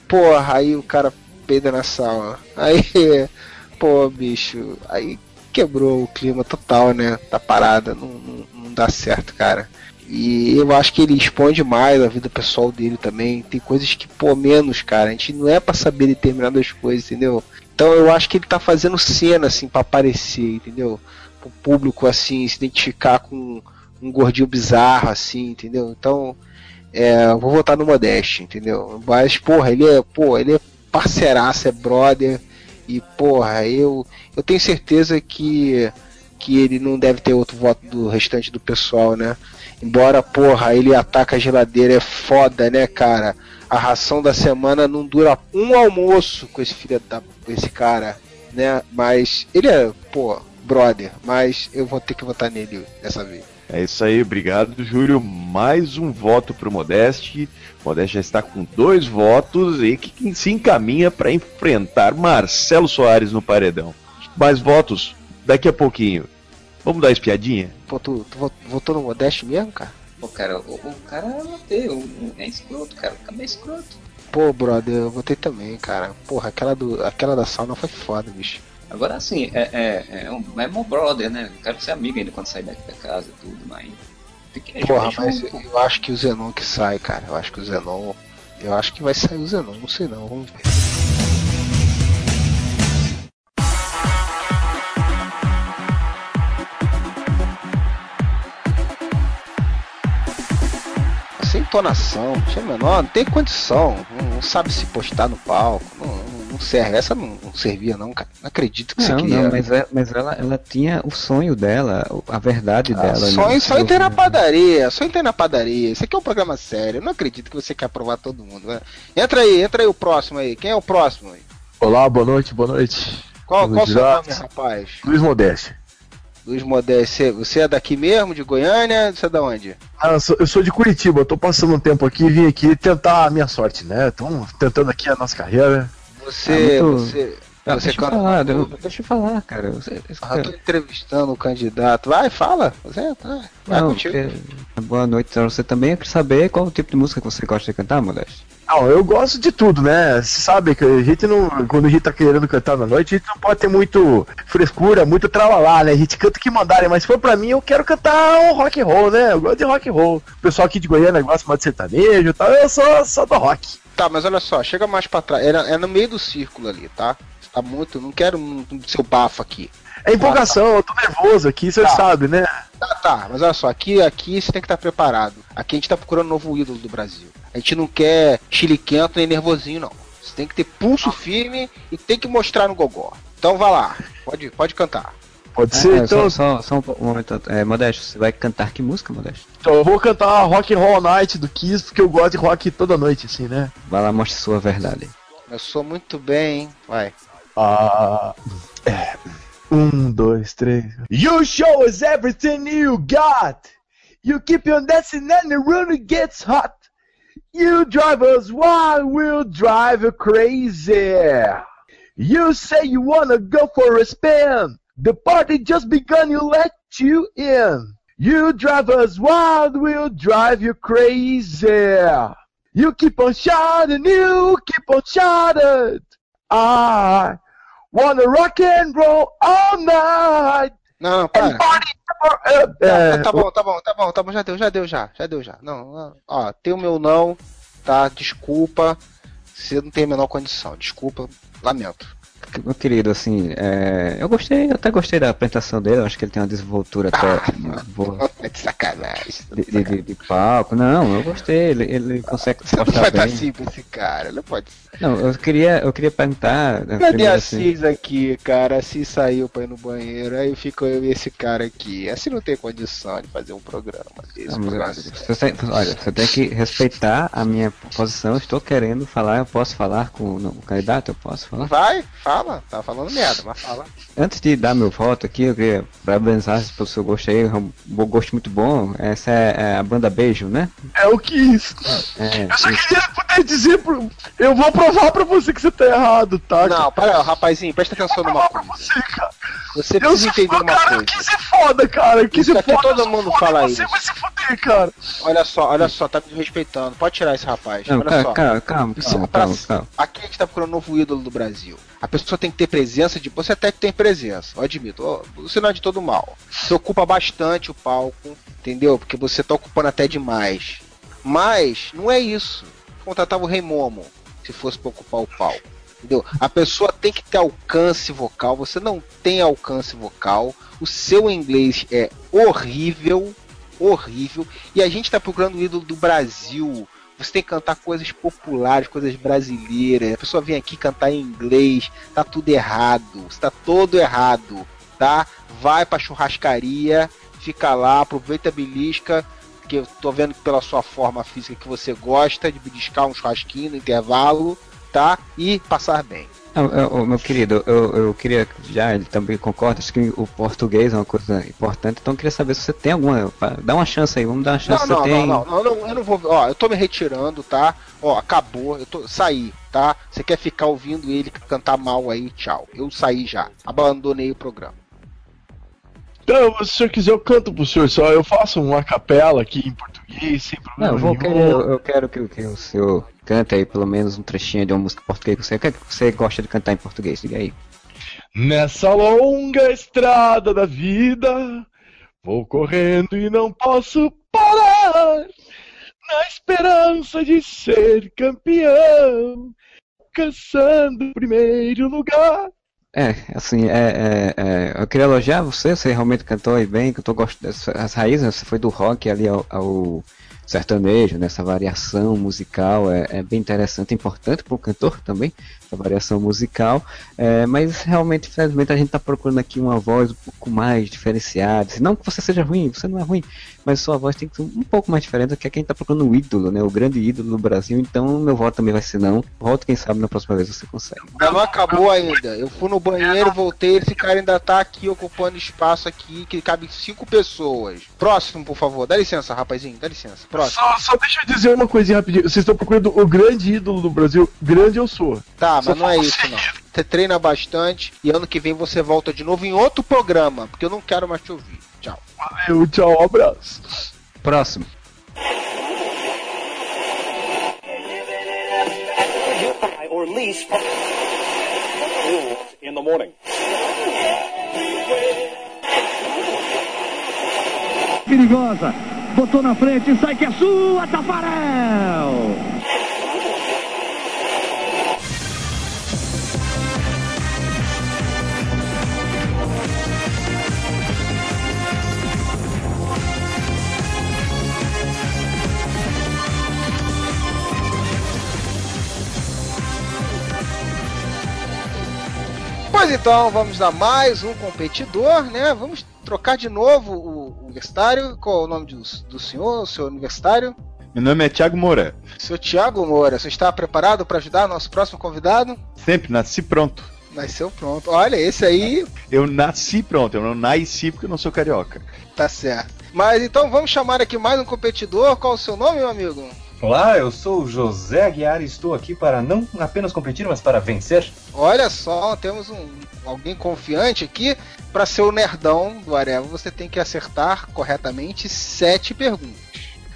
Porra, aí o cara peida na sauna. Aí, pô, bicho, aí quebrou o clima total, né? Da parada, não, não, não dá certo, cara. E eu acho que ele expõe demais a vida pessoal dele também. Tem coisas que, pô, menos, cara. A gente não é para saber determinadas coisas, entendeu? Então eu acho que ele tá fazendo cena, assim, para aparecer, entendeu? Pro público, assim, se identificar com um gordinho bizarro, assim, entendeu? Então, é, vou votar no Modeste, entendeu? Mas, porra, ele é, pô, ele é parceiraço, é brother. E, porra, eu, eu tenho certeza que, que ele não deve ter outro voto do restante do pessoal, né? Embora, porra, ele ataca a geladeira, é foda, né, cara? A ração da semana não dura um almoço com esse filho da. Com esse cara, né? Mas ele é, pô, brother. Mas eu vou ter que votar nele dessa vez. É isso aí, obrigado, Júlio. Mais um voto pro Modeste. Modeste já está com dois votos e que se encaminha para enfrentar Marcelo Soares no paredão. Mais votos daqui a pouquinho. Vamos dar espiadinha? Pô, tu, tu votou no Modeste mesmo, cara? Pô, cara, o, o cara votei, é escroto, cara. O cara é escroto. Pô, brother, eu votei também, cara. Porra, aquela, do, aquela da sauna foi foda, bicho. Agora, assim, é, é, é, um, é meu brother, né? Eu quero ser amigo ainda quando sair daqui da casa e tudo, mas. Porra, mas eu, eu acho que o Zenon que sai, cara. Eu acho que o Zenon. Eu acho que vai sair o Zenon, não sei não, vamos ver. Entonação, tinha menor, não tem condição, não, não sabe se postar no palco, não, não serve. Essa não, não, servia, não, cara. Não acredito que não, você queria. Não, mas, é, mas ela, ela tinha o sonho dela, a verdade ah, dela. Sonho, né? sonho tem na padaria, sonho tem na padaria. Isso aqui é um programa sério. Eu não acredito que você quer aprovar todo mundo. Né? Entra aí, entra aí o próximo aí. Quem é o próximo aí? Olá, boa noite, boa noite. Qual, qual o seu nome, rapaz? Luiz Modeste. Luiz Modeste, você é daqui mesmo, de Goiânia? Você é da onde? Ah, eu, sou, eu sou de Curitiba, eu tô passando um tempo aqui e vim aqui tentar a minha sorte, né? Estamos tentando aqui a nossa carreira. Você. Ah, muito... Você. Ah, você deixa, eu falar, eu, deixa eu falar, cara. Você, ah, eu tô entrevistando o candidato. Vai, fala. Você, tá. Vai Não, contigo. Porque... Boa noite você também. Eu quero saber qual o tipo de música que você gosta de cantar, Modeste. Não, eu gosto de tudo, né? Você sabe que a gente não. Quando a gente tá querendo cantar na noite, a gente não pode ter muito frescura, muito tralalá, né? A gente canta o que mandarem, mas se for pra mim, eu quero cantar um rock and roll, né? Eu gosto de rock and roll. O pessoal aqui de Goiânia gosta mais de sertanejo e tal. Eu sou só do rock. Tá, mas olha só, chega mais pra trás. É, é no meio do círculo ali, tá? Tá muito. Não quero um, um seu bafo aqui. É empolgação, eu tô nervoso aqui, você tá. sabe, né? Tá, tá, mas olha só, aqui, aqui você tem que estar preparado. Aqui a gente tá procurando um novo ídolo do Brasil. A gente não quer chiliquento nem nervosinho, não. Você tem que ter pulso firme e tem que mostrar no gogó. Então vai lá, pode, pode cantar. Pode ser, é, então. Só, só, só, um momento. É, Modesto, você vai cantar que música, Modesto? Então, eu vou cantar Rock and Roll Night do Kiss, porque eu gosto de rock toda noite, assim, né? Vai lá, mostre sua verdade. Eu sou muito bem, hein? Vai. Ah. É. Um, dois, três. You show us everything you got. You keep on dancing and the room gets hot. You drive us wild, we'll drive you crazy. You say you wanna go for a spin. The party just begun, you let you in. You drive us wild, we'll drive you crazy. You keep on shouting, you keep on shouting. I wanna rock and roll all night. Não, não, para. É, tá bom, tá bom, tá bom, tá bom, já deu, já deu, já, já deu, já. Não, ó, tem o meu não, tá? Desculpa, você não tem a menor condição, desculpa, lamento. Meu querido, assim, é, eu gostei, eu até gostei da apresentação dele, eu acho que ele tem uma desenvoltura até Ah, boa. É de sacanagem. De, de, de- de palco, não, eu gostei, ele, ele consegue não dar bem. assim pra esse cara, não pode. Não, eu queria, eu queria perguntar. né, Cadê a assim, Cis aqui, cara? A Cis saiu pra ir no banheiro, aí ficou eu e esse cara aqui. Assim não tem condição de fazer um programa. Não, programa. você olha, você tem que respeitar a minha posição. Estou querendo falar, eu posso falar com o candidato? Eu posso falar? Vai, fala, tá falando merda, mas fala. Antes de dar meu voto aqui, eu queria parabenizar pelo seu gosto aí, é um bom gosto muito bom. Essa é, é a banda Beijo, né? É o que isso. É, Eu só queria poder dizer pro. Eu vou provar pra você que você tá errado, tá? Não, para, rapazinho, presta atenção numa coisa. Você Eu precisa sou entender uma cara, coisa. que se foda, cara. Que Isso se foda. todo mundo foda, fala você isso. vai se fuder, cara. Olha só, olha só, tá me desrespeitando. Pode tirar esse rapaz. Não, olha calma, só. calma, calma, Isso calma, é calma, calma. Aqui a gente tá procurando um novo ídolo do Brasil. A pessoa tem que ter presença de. Você até que tem presença, eu admito. Você não é de todo mal. Você ocupa bastante o palco, entendeu? Porque você tá ocupando até demais. Mas não é isso. Contratava o Rei Momo se fosse pra ocupar o palco. Entendeu? A pessoa tem que ter alcance vocal. Você não tem alcance vocal. O seu inglês é horrível. Horrível. E a gente tá procurando o ídolo do Brasil. Você tem que cantar coisas populares, coisas brasileiras. A pessoa vem aqui cantar em inglês. Tá tudo errado. Está todo errado. Tá? Vai pra churrascaria. Fica lá, aproveita a belisca. Porque eu tô vendo que pela sua forma física que você gosta de beliscar um churrasquinho no intervalo, tá? E passar bem. Eu- eu- meu querido, eu, eu queria, já ele também concorda, acho que o português é uma coisa importante, então eu queria saber se você tem alguma. pa- Dá uma chance aí, vamos dar uma chance. Não, não, você não, tem... não, não, não, eu não vou. Ó, eu tô me retirando, tá? Ó, acabou, eu tô. Saí, tá? Você quer ficar ouvindo ele cantar mal aí, tchau. Eu saí já. Abandonei o programa. Então, se o senhor quiser, eu canto pro senhor só. Eu faço uma capela aqui em português, sem problema. Não, eu, vou eu, eu quero que, que o senhor cante aí pelo menos um trechinho de uma música em português. Você, o que é que você gosta de cantar em português? Diga aí. Nessa longa estrada da vida, vou correndo e não posso parar. Na esperança de ser campeão, alcançando o primeiro lugar. É, assim, é, é, é, eu queria elogiar você, você realmente cantou aí bem, que eu tô gostando das raízes, você foi do rock ali ao, ao sertanejo, nessa variação musical, é, é bem interessante, importante para o cantor também, essa variação musical, é, mas realmente, infelizmente, a gente está procurando aqui uma voz um pouco mais diferenciada, não que você seja ruim, você não é ruim, mas sua voz tem que ser um pouco mais diferente, porque aqui a gente está procurando um ídolo, né, o grande ídolo do Brasil, então meu voto também vai ser não, voto quem sabe na próxima vez você consegue. Mas não acabou ainda. Eu fui no banheiro, voltei, esse cara ainda tá aqui ocupando espaço aqui, que cabe cinco pessoas. Próximo, por favor. Dá licença, rapazinho, dá licença. Próximo. Só, só deixa eu dizer uma coisinha rapidinho. Vocês estão procurando o grande ídolo do Brasil. Grande eu sou. Tá, Só mas não é isso não. Você treina bastante e ano que vem você volta de novo em outro programa, porque eu não quero mais te ouvir. Tchau. Valeu, tchau, um abraço. Próximo. or lease in the morning. Perigosa. Botou na frente, sai que é sua, Tafarel! Pois então, vamos a mais um competidor, né? Vamos trocar de novo o universitário. Qual é o nome do, do senhor, o seu universitário? Meu nome é Thiago Moura. Seu Tiago Moura, você está preparado para ajudar nosso próximo convidado? Sempre nasci pronto. Nasceu pronto. Olha, esse aí Eu nasci pronto, eu não nasci porque eu não sou carioca. tá certo. Mas então vamos chamar aqui mais um competidor. Qual o seu nome, meu amigo? Olá, eu sou o José Aguiar e estou aqui para não apenas competir, mas para vencer. Olha só, temos um alguém confiante aqui. Para ser o nerdão do Areva, você tem que acertar corretamente sete perguntas.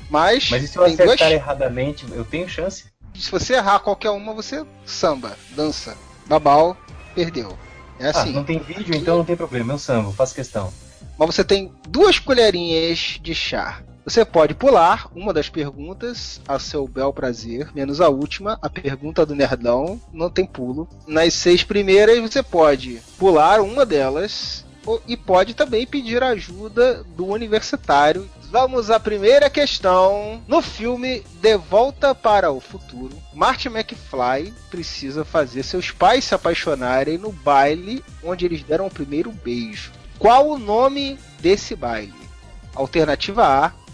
Mas, Mas e se eu acertar duas... erradamente, eu tenho chance? se você errar qualquer uma, você samba, dança. Babau, perdeu. É assim. Ah, não tem vídeo, então não tem problema, eu sambo, faço questão. Mas você tem duas colherinhas de chá. Você pode pular uma das perguntas a seu bel prazer, menos a última, a pergunta do Nerdão, não tem pulo. Nas seis primeiras você pode pular uma delas e pode também pedir ajuda do universitário. Vamos à primeira questão. No filme De Volta para o Futuro, Marty McFly precisa fazer seus pais se apaixonarem no baile onde eles deram o primeiro beijo. Qual o nome desse baile? Alternativa A: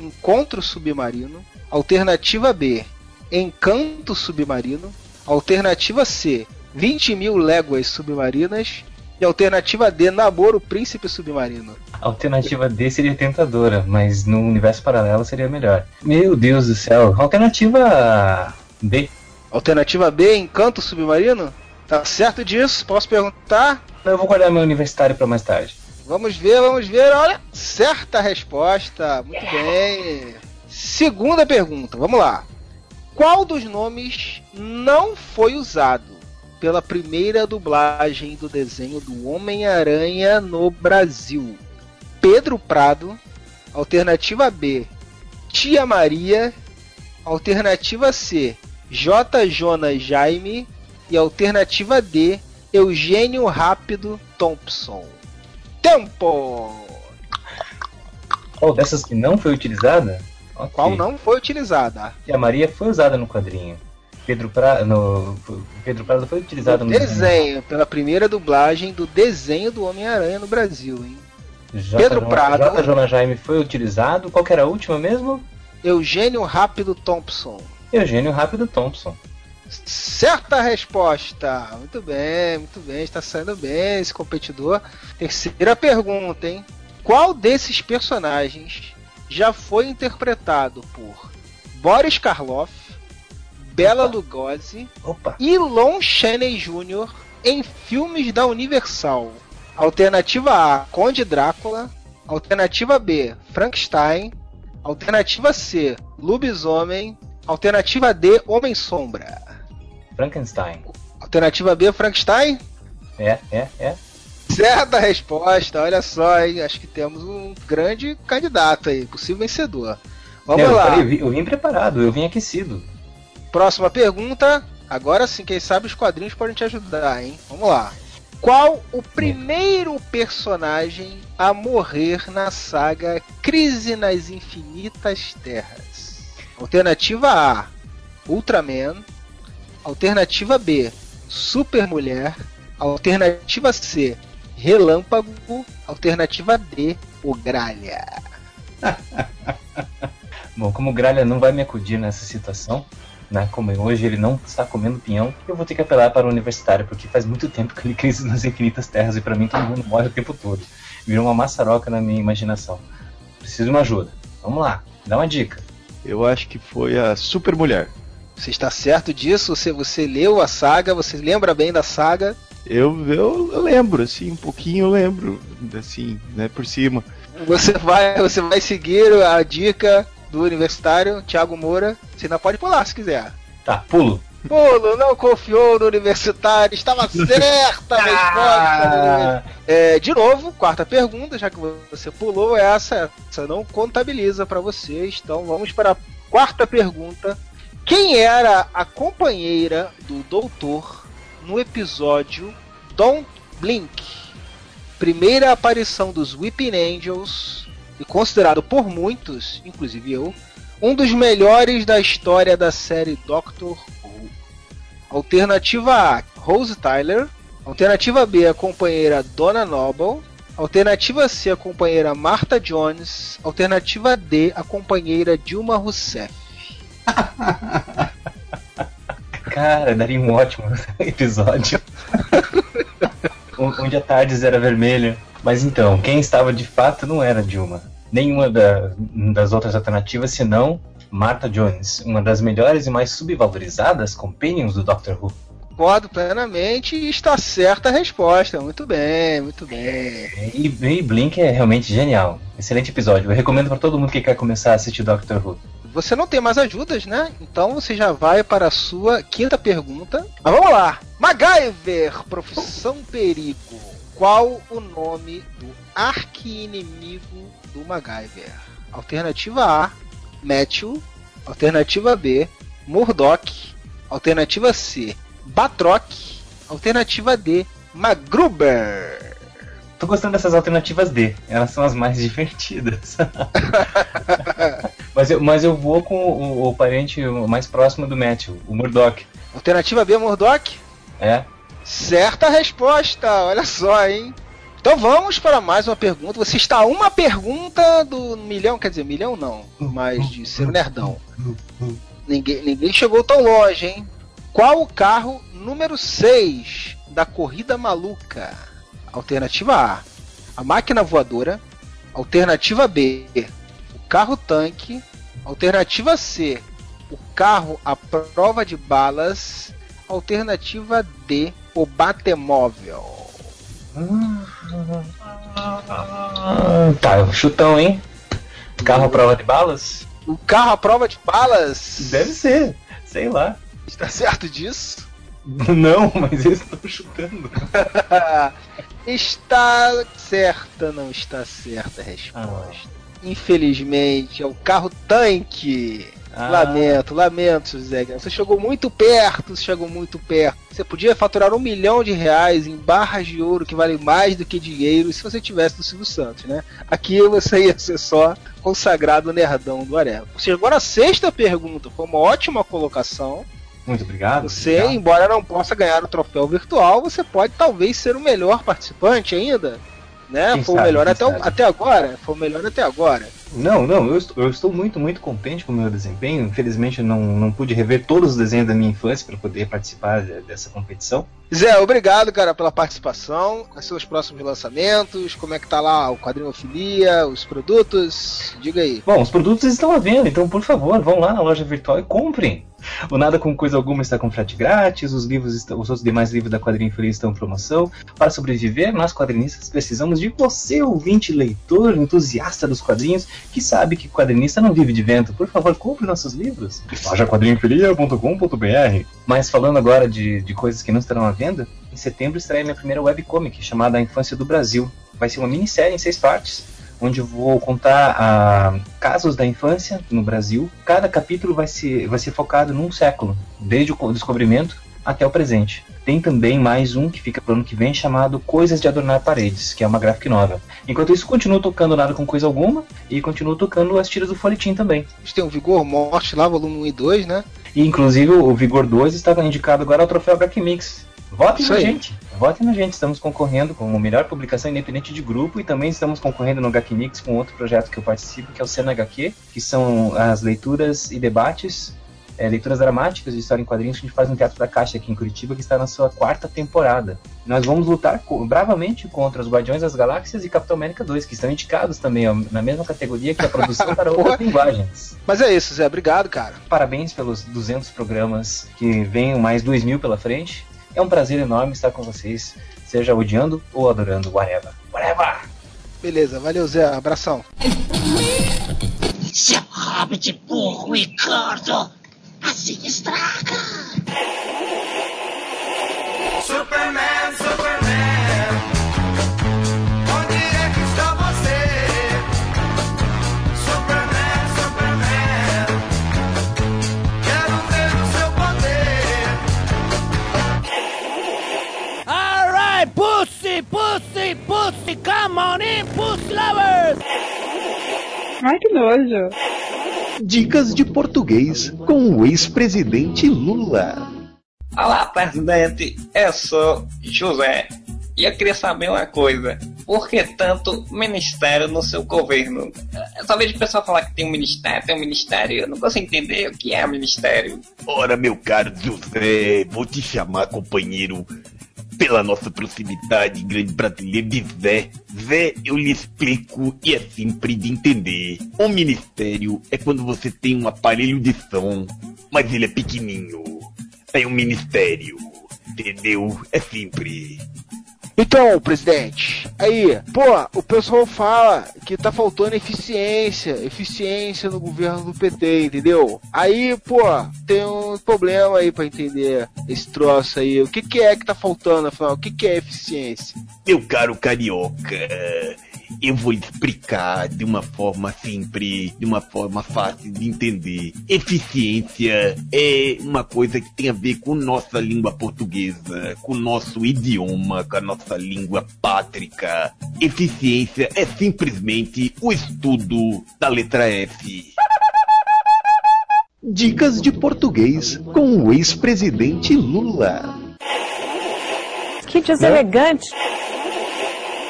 Encontro Submarino. Alternativa B: Encanto Submarino. Alternativa C: 20 mil léguas submarinas. E alternativa D: Namoro Príncipe Submarino. Alternativa D seria tentadora, mas no universo paralelo seria melhor. Meu Deus do céu. Alternativa B. Alternativa B: Encanto Submarino? Tá certo disso? Posso perguntar? Eu vou guardar meu universitário para mais tarde. Vamos ver, vamos ver. Olha, certa resposta. Muito bem. Segunda pergunta, vamos lá. Qual dos nomes não foi usado pela primeira dublagem do desenho do Homem-Aranha no Brasil? Pedro Prado. Alternativa B, Tia Maria. Alternativa C, J. Jonas Jaime. E alternativa D, Eugênio Rápido Thompson. Tempo! Qual dessas que não foi utilizada? Ok. Qual não foi utilizada? E a Maria foi usada no quadrinho. Pedro Prado, no, Pedro Prado foi utilizado no Desenho, pela primeira dublagem do desenho do Homem-Aranha no Brasil, hein? J. Pedro Jonas- Prado. J. Jonas Jaime foi utilizado. Qual que era a última mesmo? Eugênio Rápido Thompson. Eugênio Rápido Thompson. Certa resposta! Muito bem, muito bem, está saindo bem esse competidor. Terceira pergunta, hein? Qual desses personagens já foi interpretado por Boris Karloff, Bela Lugosi e Lon Chaney Jr. em filmes da Universal? Alternativa A, Conde Drácula. Alternativa B, Frankenstein. Alternativa C, Lobisomem. Alternativa D, Homem Sombra. Frankenstein. Alternativa B, Frankenstein? É, é, é. Certa resposta, olha só, hein? Acho que temos um grande candidato aí, possível vencedor. Vamos eu, lá. falei, eu vim- eu vim preparado, eu vim aquecido. Próxima pergunta. Agora sim, quem sabe os quadrinhos podem te ajudar, hein? Vamos lá. Qual o primeiro personagem a morrer na saga Crise nas Infinitas Terras? Alternativa A: Ultraman. Alternativa B: Supermulher. Alternativa C: Relâmpago. Alternativa D: O Gralha. Bom, como o Gralha não vai me acudir nessa situação, né? Como hoje ele não está comendo pinhão, eu vou ter que apelar para o universitário, porque faz muito tempo que ele crise nas infinitas terras e para mim todo mundo morre o tempo todo. Virou uma maçaroca na minha imaginação. Preciso de uma ajuda. Vamos lá, dá uma dica. Eu acho que foi a Super Mulher. Você está certo disso? Você, você leu a saga? Você lembra bem da saga? Eu, eu lembro, assim, um pouquinho eu lembro, assim, né, por cima. Você vai, você vai seguir a dica do universitário Thiago Moura. Você ainda pode pular se quiser. Tá, pulo. Pulo, não confiou no universitário, estava certa a resposta. É, de novo, quarta pergunta, já que você pulou essa, essa não contabiliza para vocês. Então vamos para a quarta pergunta. Quem era a companheira do doutor no episódio Don't Blink? Primeira aparição dos Weeping Angels e considerado por muitos, inclusive eu, um dos melhores da história da série Doctor Who. Alternativa A, Rose Tyler. Alternativa B, a companheira Donna Noble. Alternativa C, a companheira Martha Jones. Alternativa D, a companheira Dilma Rousseff. Cara, daria um ótimo episódio. Onde a Tardes era vermelha. Mas então, quem estava de fato não era Dilma. Nenhuma da- das outras alternativas, senão Martha Jones, uma das melhores e mais subvalorizadas companions do Doctor Who. Concordo plenamente e está certa a resposta. Muito bem, muito bem. E, e Blink é realmente genial. Excelente episódio. Eu recomendo para todo mundo que quer começar a assistir Doctor Who. Você não tem mais ajudas, né? Então você já vai para a sua quinta pergunta. Mas vamos lá. MacGyver, profissão perigo. Qual o nome do arqui-inimigo do MacGyver? Alternativa A, Matthew. Alternativa B, Murdoch. Alternativa C, Batroc. Alternativa D, Magruber. Tô gostando dessas alternativas D, elas são as mais divertidas. mas, eu, mas eu vou com o, o parente mais próximo do Matthew, o Murdoch. Alternativa B, Murdoch? É. Certa resposta, olha só, hein? Então vamos para mais uma pergunta. Você está a uma pergunta do milhão, quer dizer, milhão não, mas de ser um nerdão. Ninguém, ninguém chegou tão longe, hein? Qual o carro número 6 da corrida maluca? Alternativa A, a máquina voadora. Alternativa B, o carro tanque. Alternativa C, o carro à prova de balas. Alternativa D, o batemóvel. Ah, tá, chutão, hein? Carro à prova de balas? O carro à prova de balas? Deve ser, sei lá. Está certo disso? Não, mas eu estou chutando. está certa, não está certa a resposta. Ah. Infelizmente, é o carro tanque. Ah. Lamento, lamento, Zé. Você chegou muito perto, você chegou muito perto. Você podia faturar um milhão de reais em barras de ouro que valem mais do que dinheiro se você tivesse no Silvio Santos, né? Aqui você ia ser só consagrado nerdão do Areva. Você chegou na sexta pergunta, foi uma ótima colocação. Muito obrigado. Você, obrigado. embora não possa ganhar o troféu virtual, você pode talvez ser o melhor participante ainda. Né? Quem foi sabe, o melhor até, sabe. até agora. Foi o melhor até agora. Não, não, eu estou, eu estou muito, muito contente com o meu desempenho. Infelizmente, eu não, não pude rever todos os desenhos da minha infância para poder participar de- dessa competição. Zé, obrigado, cara, pela participação. Quais são os próximos lançamentos? Como é que tá lá o quadrinofilia, os produtos? Diga aí. Bom, os produtos estão à venda, então por favor, vão lá na loja virtual e comprem. O Nada com Coisa Alguma está com frete grátis, os livros estão, os outros demais livros da Quadrinho Feliz estão em promoção. Para sobreviver, nós quadrinistas precisamos de você, ouvinte, leitor, entusiasta dos quadrinhos, que sabe que quadrinista não vive de vento. Por favor, compre nossos livros. lojaquadrinhofilia.com.br Mas falando agora de, de coisas que não estarão à venda, em setembro estreia minha primeira webcomic, chamada A Infância do Brasil. Vai ser uma minissérie em seis partes, onde eu vou contar ah, casos da infância no Brasil. Cada capítulo vai ser, vai ser focado num século, desde o co- descobrimento até o presente. Tem também mais um que fica pro ano que vem chamado Coisas de Adornar Paredes, que é uma graphic novel. Enquanto isso, continuo tocando nada com coisa alguma e continuo tocando as tiras do folhetim também. A gente tem o Vigor Morte lá, volume 1 e 2, né? E inclusive o Vigor 2 está indicado agora ao troféu Black Mix. Votem Isso na aí. gente. Votem na gente. Estamos concorrendo com a melhor publicação independente de grupo e também estamos concorrendo no HQ Mix com outro projeto que eu participo, que é o Cena HQ, que são as leituras e debates, é, leituras dramáticas de história em quadrinhos que a gente faz no Teatro da Caixa aqui em Curitiba, que está na sua quarta temporada. Nós vamos lutar co- bravamente contra os Guardiões das Galáxias e Capitão América 2, que estão indicados também ó, na mesma categoria que a produção para outras linguagens. Mas é isso, Zé. Obrigado, cara. Parabéns pelos 200 programas, que venham mais 2 mil pela frente. É um prazer enorme estar com vocês, seja odiando ou adorando, whatever. Whatever! Beleza, valeu, Zé. Abração. Seu rabo de burro e gordo, assim estraga. Superman, Superman, onde é que está você? Superman, Superman, quero ver o seu poder. Alright, pussy, pussy, pussy, come on in, pussy lovers! Ai, que nojo. Dicas de português com o ex-presidente Lula. Olá, presidente. Eu sou José. E eu queria saber uma coisa. Por que tanto ministério no seu governo? Eu só vejo o pessoal falar que tem um ministério, tem um ministério. Eu não consigo entender o que é ministério. Ora, meu caro José, vou te chamar, companheiro, pela nossa proximidade, grande brasileiro de Zé. Zé, eu lhe explico e é simples de entender. Um ministério é quando você tem um aparelho de som, mas ele é pequenininho. É um ministério, entendeu? É simples. Então, presidente, aí, pô, o pessoal fala que tá faltando eficiência, eficiência no governo do PT, entendeu? Aí, pô, tem um problema aí pra entender esse troço aí. O que que é que tá faltando, afinal? O que que é eficiência? Meu caro carioca, eu vou explicar de uma forma simples, de uma forma fácil de entender. Eficiência é uma coisa que tem a ver com nossa língua portuguesa, com nosso idioma, com a nossa língua pátrica. Eficiência é simplesmente o estudo da letra F. Dicas de português com o ex-presidente Lula. Que deselegante.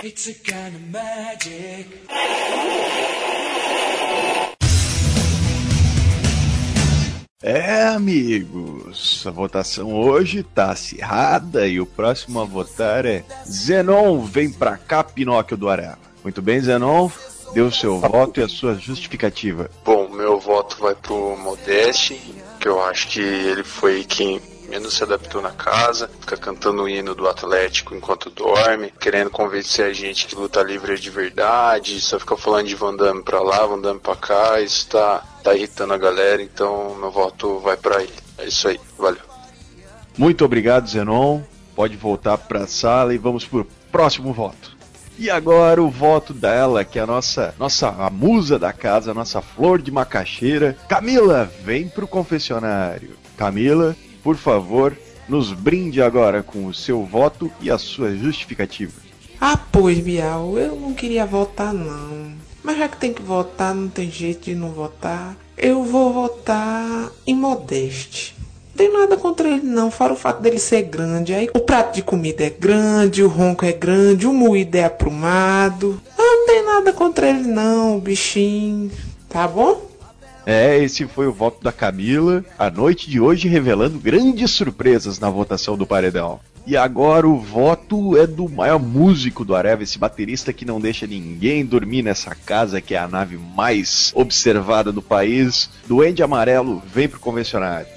It's a kind of magic. É, amigos, a votação hoje tá acirrada e o próximo a votar é Zenon. Vem pra cá, Pinóquio do Areva. Muito bem, Zenon. Dê o seu voto e a sua justificativa. Bom, meu voto vai pro Modeste, que eu acho que ele foi quem menos se adaptou na casa, fica cantando o hino do Atlético enquanto dorme, querendo convencer a gente que luta livre é de verdade, só fica falando de Van Damme pra lá, Van Damme pra cá, isso tá, tá irritando a galera, então meu voto vai pra ele. É isso aí, valeu. Muito obrigado, Zenon. Pode voltar pra sala e vamos pro próximo voto. E agora o voto dela, que é a nossa, nossa a musa da casa, a nossa flor de macaxeira. Camila, vem pro confessionário. Camila, por favor, nos brinde agora com o seu voto e a sua justificativa. Ah, pois, Bial, eu não queria votar, não. Mas já que tem que votar, não tem jeito de não votar. Eu vou votar em Modeste. Não tem nada contra ele, não, fora o fato dele ser grande. Aí o prato de comida é grande, o ronco é grande, o moído é aprumado. Ah, não tem nada contra ele, não, bichinho. Tá bom? É, esse foi o voto da Camila. A noite de hoje revelando grandes surpresas na votação do Paredão. E agora o voto é do maior músico do Areva, esse baterista que não deixa ninguém dormir nessa casa, que é a nave mais observada do país. Duende Amarelo, vem pro convencionário.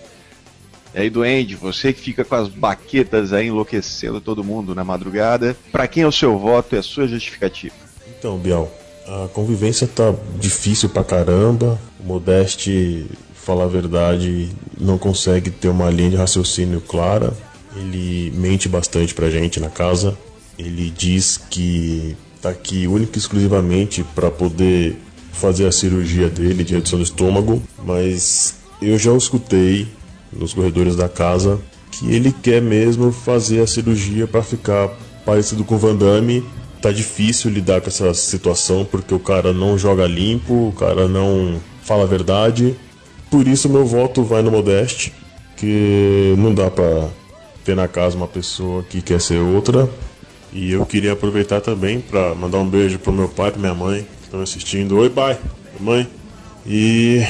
E aí, Duende, você que fica com as baquetas aí enlouquecendo todo mundo na madrugada, pra quem é o seu voto e a sua justificativa? Então, Bial, a convivência tá difícil pra caramba. O Modeste, falar a verdade, não consegue ter uma linha de raciocínio clara. Ele mente bastante pra gente na casa. Ele diz que tá aqui única e exclusivamente para poder fazer a cirurgia dele de redução do estômago, mas eu já escutei nos corredores da casa que ele quer mesmo fazer a cirurgia para ficar parecido com o Van Damme. Tá difícil lidar com essa situação porque o cara não joga limpo, o cara não fala a verdade. Por isso meu voto vai no Modeste, que não dá pra ter na casa uma pessoa que quer ser outra. E eu queria aproveitar também para mandar um beijo pro meu pai e pra minha mãe que estão assistindo. Oi, pai, mãe. E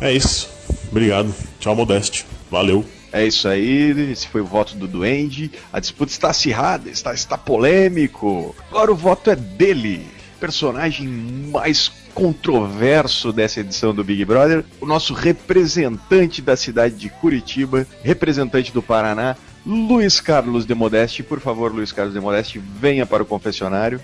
é isso. Obrigado. Tchau, Modeste. Valeu. É isso aí, esse foi o voto do Duende. A disputa está acirrada, está, está polêmico. Agora o voto é dele, personagem mais controverso dessa edição do Big Brother, o nosso representante da cidade de Curitiba, representante do Paraná, Luiz Carlos de Modeste. Por favor, Luiz Carlos de Modeste, venha para o confessionário.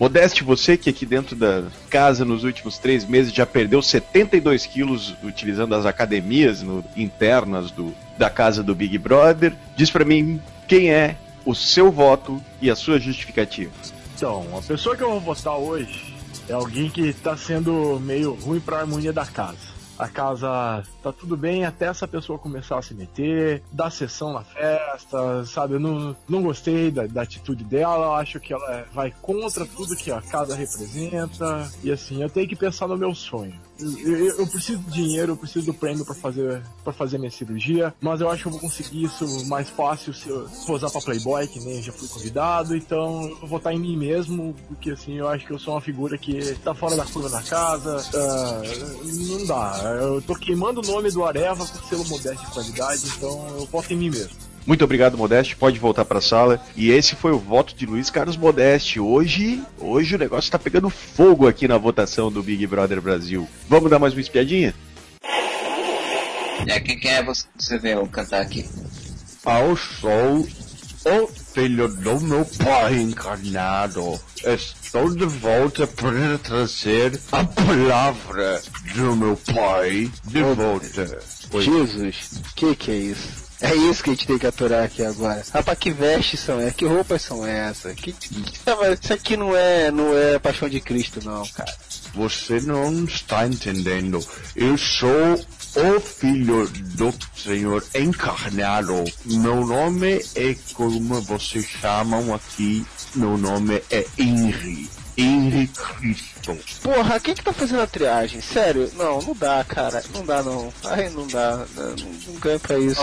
Modeste, você que aqui dentro da casa nos últimos três meses já perdeu 72 quilos utilizando as academias no- internas do, da casa do Big Brother, diz pra mim quem é o seu voto e a sua justificativa. Então, a pessoa que eu vou votar hoje é alguém que tá sendo meio ruim pra harmonia da casa. A casa tá tudo bem até essa pessoa começar a se meter, dar sessão na festa, sabe? Eu não, não gostei da, da atitude dela, eu acho que ela vai contra tudo que a casa representa. E assim, eu tenho que pensar no meu sonho. Eu, preciso de dinheiro, eu preciso do prêmio pra fazer, pra fazer minha cirurgia, mas eu acho que eu vou conseguir isso mais fácil se eu posar pra Playboy, que nem já fui convidado, então eu vou votar em mim mesmo, porque assim, eu acho que eu sou uma figura que tá fora da curva na casa, ah, não dá. Eu tô queimando o nome do Areva por selo modesto de qualidade, então eu voto em mim mesmo. Muito obrigado, Modeste. Pode voltar para a sala. E esse foi o voto de Luiz Carlos Modeste. Hoje, hoje o negócio está pegando fogo aqui na votação do Big Brother Brasil. Vamos dar mais uma espiadinha? É, quem, quem é você, você veio cantar aqui? Eu sou o filho do meu pai encarnado. Estou de volta para trazer a palavra do meu pai de volta. Oi. Jesus, que que é isso? É isso que a gente tem que aturar aqui agora. Rapaz, que vestes são essas? Que roupas são essas? Que... Isso aqui não é, não é Paixão de Cristo, não, cara. Você não está entendendo. Eu sou o Filho do Senhor encarnado. Meu nome é como vocês chamam aqui. Meu nome é Henry. Henry Cristo. Porra, quem que tá fazendo a triagem? Sério? Não, não dá, cara. Não dá, não. Ai, não dá. Não, não ganha pra isso.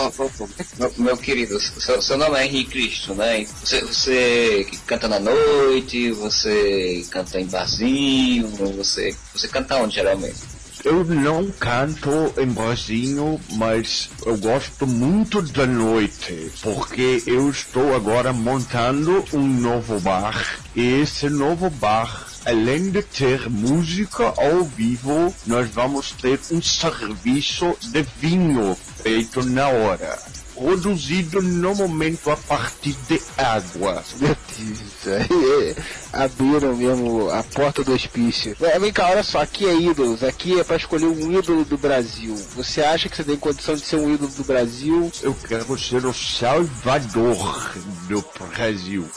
Meu, meu querido, seu, seu nome é Henrique Cristo, né? Você, você canta na noite, você canta em barzinho, você, você canta onde geralmente? Eu não canto em barzinho, mas eu gosto muito da noite, porque eu estou agora montando um novo bar. E esse novo bar, além de ter música ao vivo, nós vamos ter um serviço de vinho feito na hora. Produzido no momento a partir de água. Meu Deus, aí é, abriram mesmo a porta do hospício. É, Vem cá, olha só, aqui é ídolos, aqui é pra escolher um ídolo do Brasil. Você acha que você tem condição de ser um ídolo do Brasil? Eu quero ser o salvador do Brasil.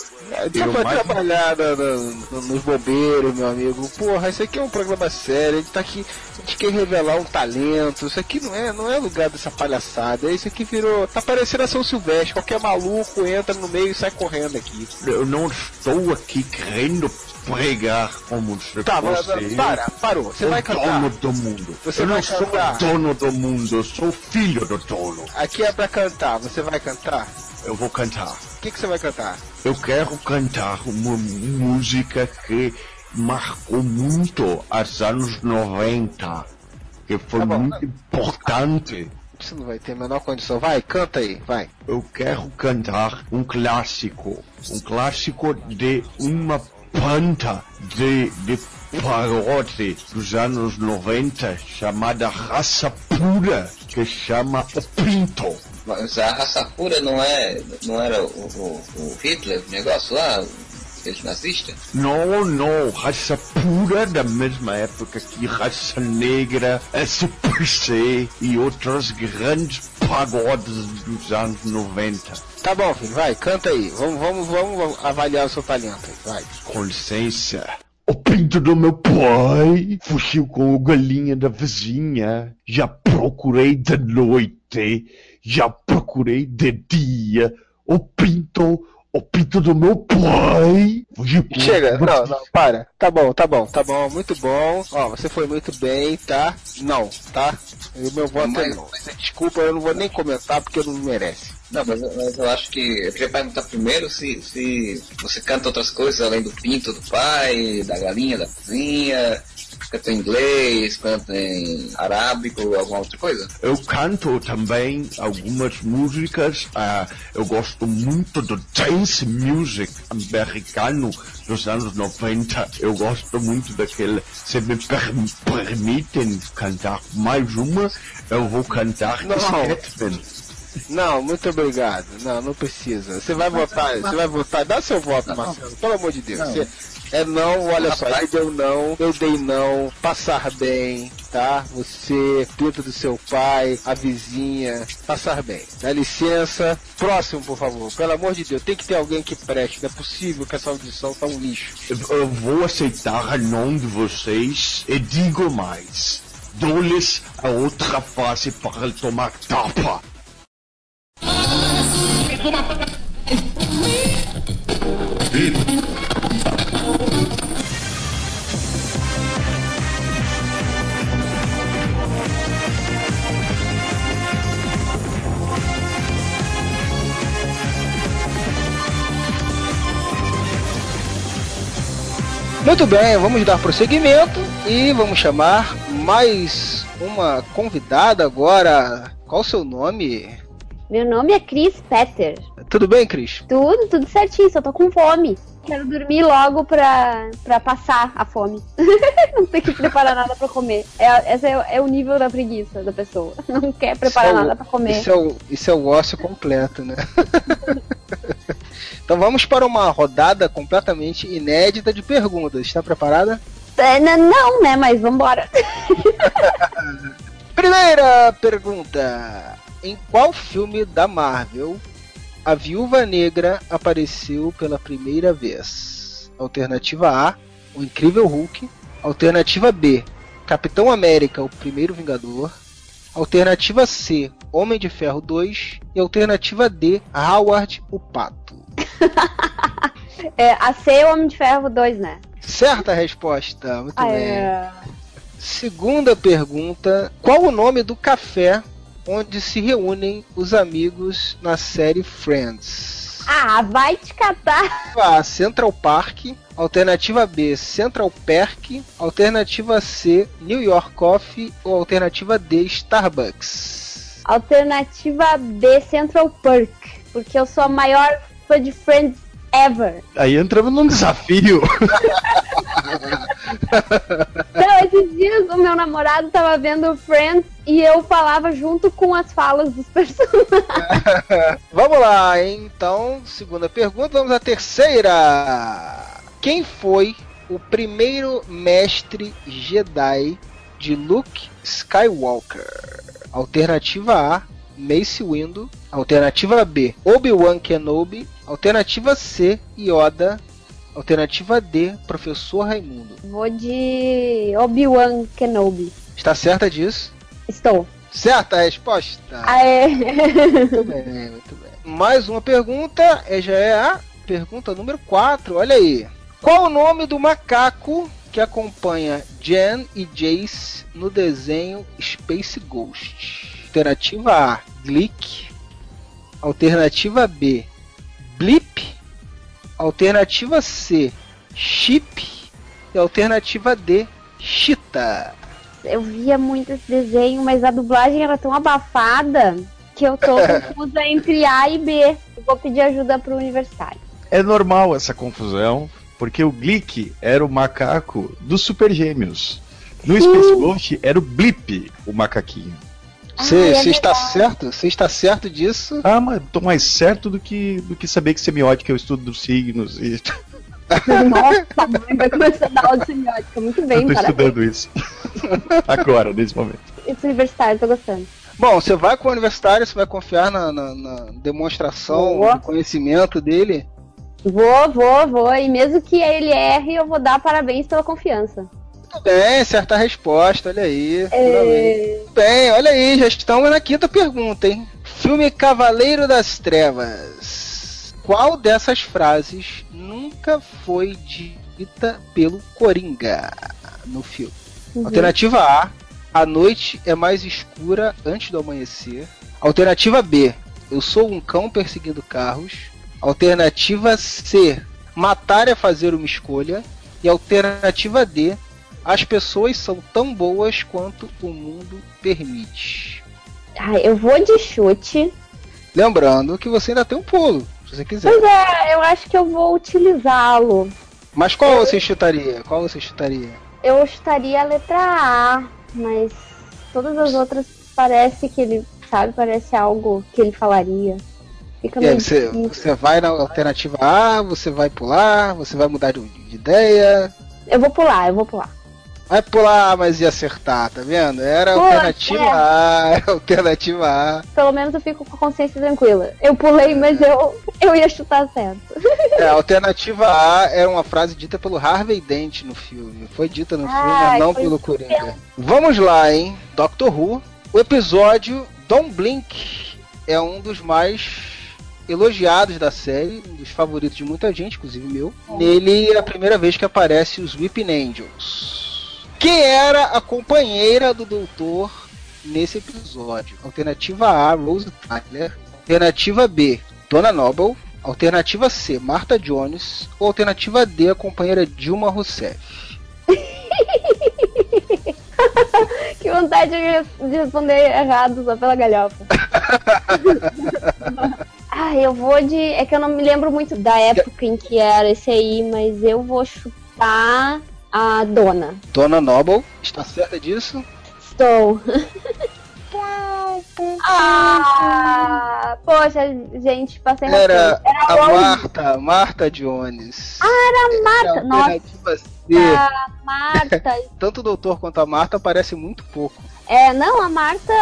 Você Eu vai mais- trabalhar na- na- nos bombeiros, meu amigo. Porra, isso aqui é um programa sério. A gente tá aqui, a gente quer revelar um talento. Isso aqui não é, não é lugar dessa palhaçada. Isso aqui virou. Tá parecendo a São Silvestre. Qualquer maluco entra no meio e sai correndo aqui. Eu não estou aqui querendo pregar como se Tá, fosse para, parou. Você vai cantar. dono do mundo. Você eu não sou cantar. o dono do mundo, eu sou filho do dono. Aqui é pra cantar. Você vai cantar? Eu vou cantar. O que, que você vai cantar? Eu quero cantar uma música que marcou muito os anos 90, que foi Tá bom. muito importante. Você não vai ter a menor condição. Vai, canta aí, vai. Eu quero cantar um clássico, um clássico de uma banda de, de paródia dos anos 90 chamada Raça Pura, que chama O Pinto. Mas a raça pura não é. não era o, o, o Hitler, o negócio lá, aqueles nazistas? Não, não, raça pura da mesma época que raça negra, SPC e outras grandes pagodes dos anos 90. Tá bom, filho, vai, canta aí. Vamos, vamos, vamos avaliar o seu talento aí, vai. Com licença. O pinto do meu pai fugiu com o galinha da vizinha. Já procurei de noite, já procurei de dia. O pinto, o pinto do meu pai Chega, não, não, para. Tá bom, tá bom, tá bom, muito bom. Ó, você foi muito bem, tá? Não, tá? E o meu voto é não. Desculpa, eu não vou nem comentar porque não merece. Não, mas, eu- mas eu acho que. Eu queria perguntar primeiro se, se você canta outras coisas além do pinto do pai, da galinha da cozinha, canta em inglês, canta em arábico, alguma outra coisa? Eu canto também algumas músicas. ah, eu gosto muito do dance music americano dos anos 90. Eu gosto muito daquele. Se me per- permitem cantar mais uma, eu vou cantar Não. Scatman. Não, muito obrigado. Não, não precisa. Você vai votar, você vai votar. Dá seu voto, Marcelo, pelo amor de Deus. Você- é não, olha só, ele deu não, eu dei não, passar bem, tá? Você, pinto do seu pai, a vizinha, passar bem. Dá licença. Próximo, por favor. Pelo amor de Deus, tem que ter alguém que preste. Não é possível que essa audição tá um lixo. Eu- Eu vou aceitar a nome de vocês e digo mais. Dou-lhes a outra face para tomar tapa. Muito bem, vamos dar prosseguimento e vamos chamar mais uma convidada agora. Qual o seu nome? Meu nome é Chris Petter. Tudo bem, Cris? Tudo, tudo certinho, só tô com fome. Quero dormir logo pra, pra passar a fome. não ter que preparar nada pra comer. É, esse é, é o nível da preguiça da pessoa. Não quer preparar é o- nada pra comer. Isso é o, isso é o ócio completo, né? então vamos para uma rodada completamente inédita de perguntas. Está preparada? É, não, né? Mas vambora. Primeira pergunta. Em qual filme da Marvel a Viúva Negra apareceu pela primeira vez? Alternativa A, O Incrível Hulk. Alternativa B, Capitão América, o Primeiro Vingador. Alternativa C, Homem de Ferro 2. E alternativa D, Howard o Pato. É, a C é o Homem de Ferro 2, né? Certa resposta, muito Ah, bem. é. Segunda pergunta: Qual o nome do café onde se reúnem os amigos na série Friends? Ah, vai te catar. A. Central Park. Alternativa B, Central Perk. Alternativa C, New York Coffee. Ou alternativa D, Starbucks. Alternativa B, Central Park. Porque eu sou a maior fã de Friends ever. Aí entramos num desafio. Não, esses dias o meu namorado tava vendo Friends e eu falava junto com as falas dos personagens. Vamos lá, então, segunda pergunta, vamos à terceira. Quem foi o primeiro mestre Jedi de Luke Skywalker? Alternativa A, Mace Windu. Alternativa B, Obi-Wan Kenobi. Alternativa C, Yoda. Alternativa D, Professor Raimundo. Vou de Obi-Wan Kenobi. Está certa disso? Estou. Certa a resposta. Aê. Muito bem, muito bem. Mais uma pergunta, é, já é a pergunta número 4. Olha aí. Qual o nome do macaco que acompanha Jen e Jace no desenho Space Ghost? Alternativa A, Glick. Alternativa B, Blip. Alternativa C, Chip. E alternativa D, Cheetah. Eu via muito esse desenho, mas a dublagem era tão abafada que eu tô confusa entre A e B. Eu vou pedir ajuda pro universitário. É normal essa confusão, porque o Glick era o macaco dos Super Gêmeos. No Space Ghost era o Blip, o macaquinho. Você você está certo? Você está certo disso? Ah, mas tô mais certo do que, do que saber que semiótica é o estudo dos signos e. Nossa, mãe vai começar a dar aula de semiótica. Muito bem, Eu tô parabéns. estudando isso. Agora, nesse momento. Esse universitário, tô gostando. Bom, você vai com o universitário, você vai confiar na, na- na demonstração Boa. do conhecimento dele. Vou, vou, vou. E mesmo que ele erre, eu vou dar parabéns pela confiança. Muito bem, certa resposta, olha aí. É. Bem, olha aí, já estamos na quinta pergunta, hein? Filme Cavaleiro das Trevas. Qual dessas frases nunca foi dita pelo Coringa no filme? Uhum. Alternativa A: A noite é mais escura antes do amanhecer. Alternativa B: Eu sou um cão perseguindo carros. Alternativa C: Matar é fazer uma escolha. E alternativa D: As pessoas são tão boas quanto o mundo permite. Ah, eu vou de chute. Lembrando que você ainda tem um pulo, se você quiser. Pois é, eu acho que eu vou utilizá-lo. Mas qual você chutaria? Qual você chutaria? Eu chutaria a letra A, mas todas as outras parece que ele, sabe, parece algo que ele falaria. Fica E aí, você, difícil. você vai na alternativa A, você vai pular, você vai mudar de, de ideia. Eu vou pular, eu vou pular. Vai pular, mas ia acertar, tá vendo? Era a Pô, alternativa é. A, era alternativa A. Pelo menos eu fico com a consciência tranquila. Eu pulei, mas eu, eu ia chutar certo. É, a alternativa A era uma frase dita pelo Harvey Dent no filme. Foi dita no filme, mas não pelo Coringa. Vamos lá, hein? Doctor Who. O episódio Don't Blink é um dos mais elogiados da série, um dos favoritos de muita gente, inclusive meu. Nele é a primeira vez que aparece os Weeping Angels. Quem era a companheira do doutor nesse episódio? Alternativa A, Rose Tyler. Alternativa B, Donna Noble. Alternativa C, Martha Jones. Ou alternativa D, a companheira Dilma Rousseff. que vontade de de responder errado só pela galhofa. ah, eu vou de. É que eu não me lembro muito da época em que era esse aí, mas eu vou chutar a dona. Donna Noble, está certa disso? Estou. ah, poxa, gente, passei Era. Era a Rose. Marta, Marta Jones. Ah, era a Marta. Nossa, Alternativa C. a Marta. Tanto o doutor quanto a Marta aparecem muito pouco. É, não, a Marta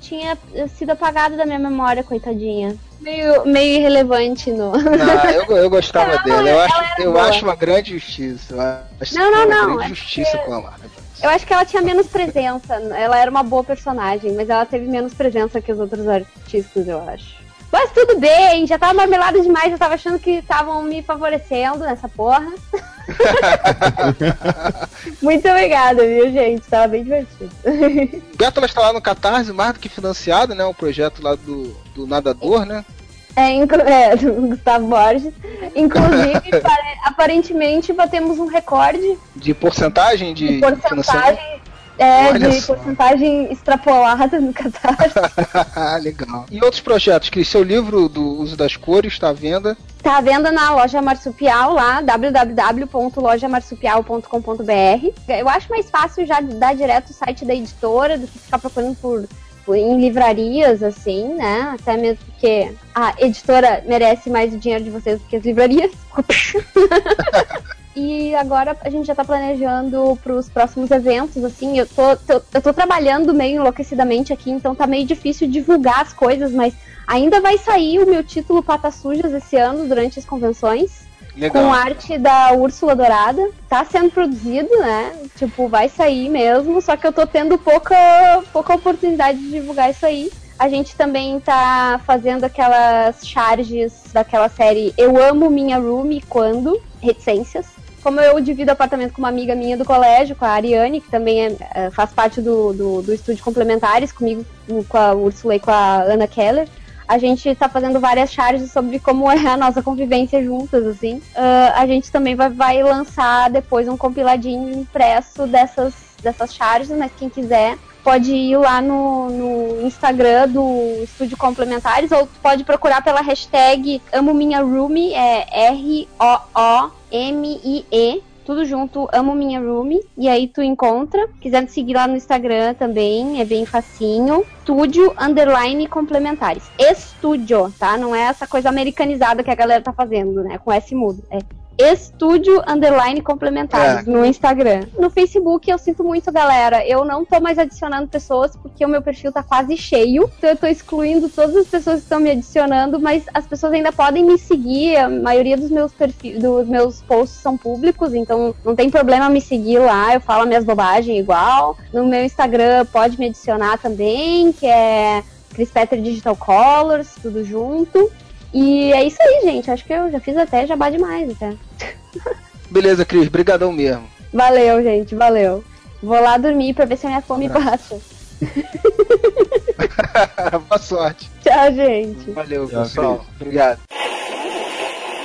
tinha sido apagada da minha memória, coitadinha. Meio, meio irrelevante no. Ah, eu, eu gostava Não, dela. Eu, ela acho, eu boa. acho uma grande justiça. Eu acho Não, não, uma não, grande é justiça com a Marta. Eu acho que ela tinha menos presença. Ela era uma boa personagem, mas ela teve menos presença que os outros artistas, eu acho. Mas tudo bem, já tava marmelada demais, eu tava achando que estavam me favorecendo nessa porra. Muito obrigada, viu, gente? Tava bem divertido. Bétula está lá no Catarse, mais do que financiado, né? O projeto lá do, do nadador, né? É, inclu- é, do Gustavo Borges. Inclusive, pare- aparentemente batemos um recorde De porcentagem de, de financiamento. porcentagem, é, Olha de só. porcentagem extrapolada no Catarse. Legal. E outros projetos, Cris? Seu livro do uso das cores está à venda. Tá à venda na loja Marsupial lá, www.lojamarsupial.com.br. Eu acho mais fácil já dar direto o site da editora do que ficar procurando por- em livrarias, assim, né? Até mesmo porque a editora merece mais o dinheiro de vocês do que as livrarias. E agora a gente já tá planejando pros próximos eventos, assim, eu tô, tô- eu tô trabalhando meio enlouquecidamente aqui, então tá meio difícil divulgar as coisas, mas ainda vai sair o meu título Patas Sujas esse ano durante as convenções. Legal. Com arte da Úrsula Dourada. Tá sendo produzido, né? Tipo, vai sair mesmo, só que eu tô tendo pouca, pouca oportunidade de divulgar isso aí. A gente também tá fazendo aquelas charges daquela série Eu Amo Minha Room Quando, reticências. Como eu divido apartamento com uma amiga minha do colégio, com a Ariane, que também é- é, faz parte do, do, do estúdio Complementares, comigo, com a Úrsula e com a Ana Keller, a gente tá fazendo várias charges sobre como é a nossa convivência juntas, assim. Ah, a gente também vai, vai lançar depois um compiladinho impresso dessas, dessas charges, mas quem quiser pode ir lá no, no Instagram do Estúdio Complementares ou tu pode procurar pela hashtag Amo Minha Roomie, é R-O-O-M-I-E, tudo junto, Amo Minha Roomie, e aí tu encontra. Quiser me seguir lá no Instagram também, é bem facinho. Estúdio Underline Complementares. Estúdio, tá? Não é essa coisa americanizada que a galera tá fazendo, né? Com S mudo. É Estúdio Underline Complementares É. no Instagram. No Facebook eu sinto muito, galera. Eu não tô mais adicionando pessoas porque o meu perfil tá quase cheio. Então eu tô excluindo todas as pessoas que estão me adicionando, mas as pessoas ainda podem me seguir. A maioria dos meus perfis, dos meus posts são públicos, então não tem problema me seguir lá. Eu falo minhas bobagens igual. No meu Instagram pode me adicionar também, que é Chris Petter Digital Colors, tudo junto. E é isso aí, gente. Acho que eu já fiz até jabá demais até. Beleza, Cris, brigadão mesmo. Valeu, gente, valeu. Vou lá dormir pra ver se a minha fome passa. Boa sorte. Tchau, gente. Valeu, pessoal. Obrigado.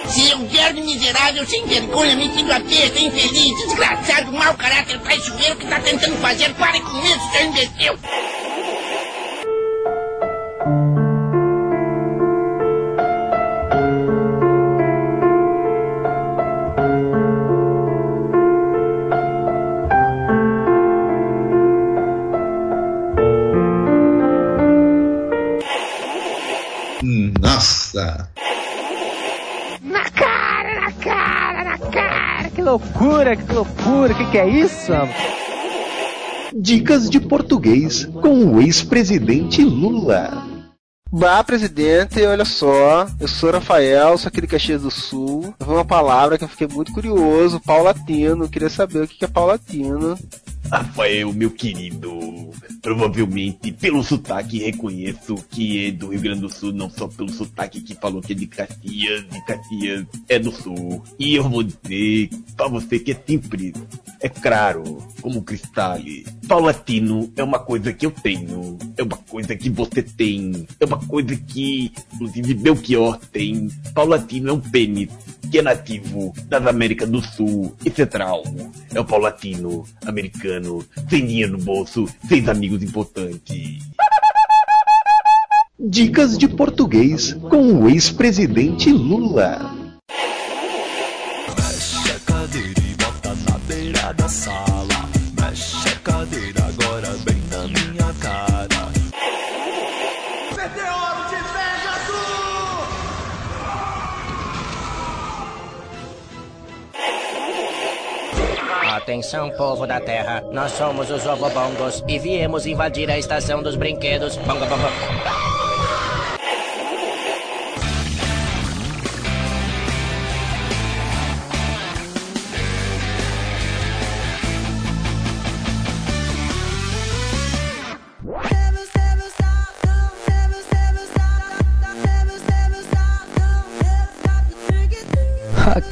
Você é um verme miserável, sem vergonha, metido a besta, infeliz, desgraçado, mau caráter, traiçoeiro que tá tentando fazer. Pare com isso, seu imbecil! Nossa! Na cara, na cara, na cara! Que loucura, que loucura, que que é isso? Dicas de português com o ex-presidente Lula. Bah, presidente, olha só, eu sou Rafael, sou aqui de Caxias do Sul. Foi uma palavra que eu fiquei muito curioso, paulatino, queria saber o que que é paulatino. Rafael, meu querido, provavelmente pelo sotaque reconheço que é do Rio Grande do Sul, não só pelo sotaque que falou que é de Caxias, de Caxias é do Sul. E eu vou dizer pra você que é simples, é claro, como cristal. Paulatino é uma coisa que eu tenho, é uma coisa que você tem, é uma coisa que, inclusive, Belchior tem. Paulatino é um pênis que é nativo das Américas do Sul e Central. É o paulatino americano, sem dinheiro no bolso, sem amigos importantes. Dicas de português com o ex-presidente Lula. Mexe a cadeira e bota na beira da sala. Mexe a cadeira Atenção, povo da Terra. Nós somos os Ovobongos e viemos invadir a estação dos brinquedos. Bongo, bongo.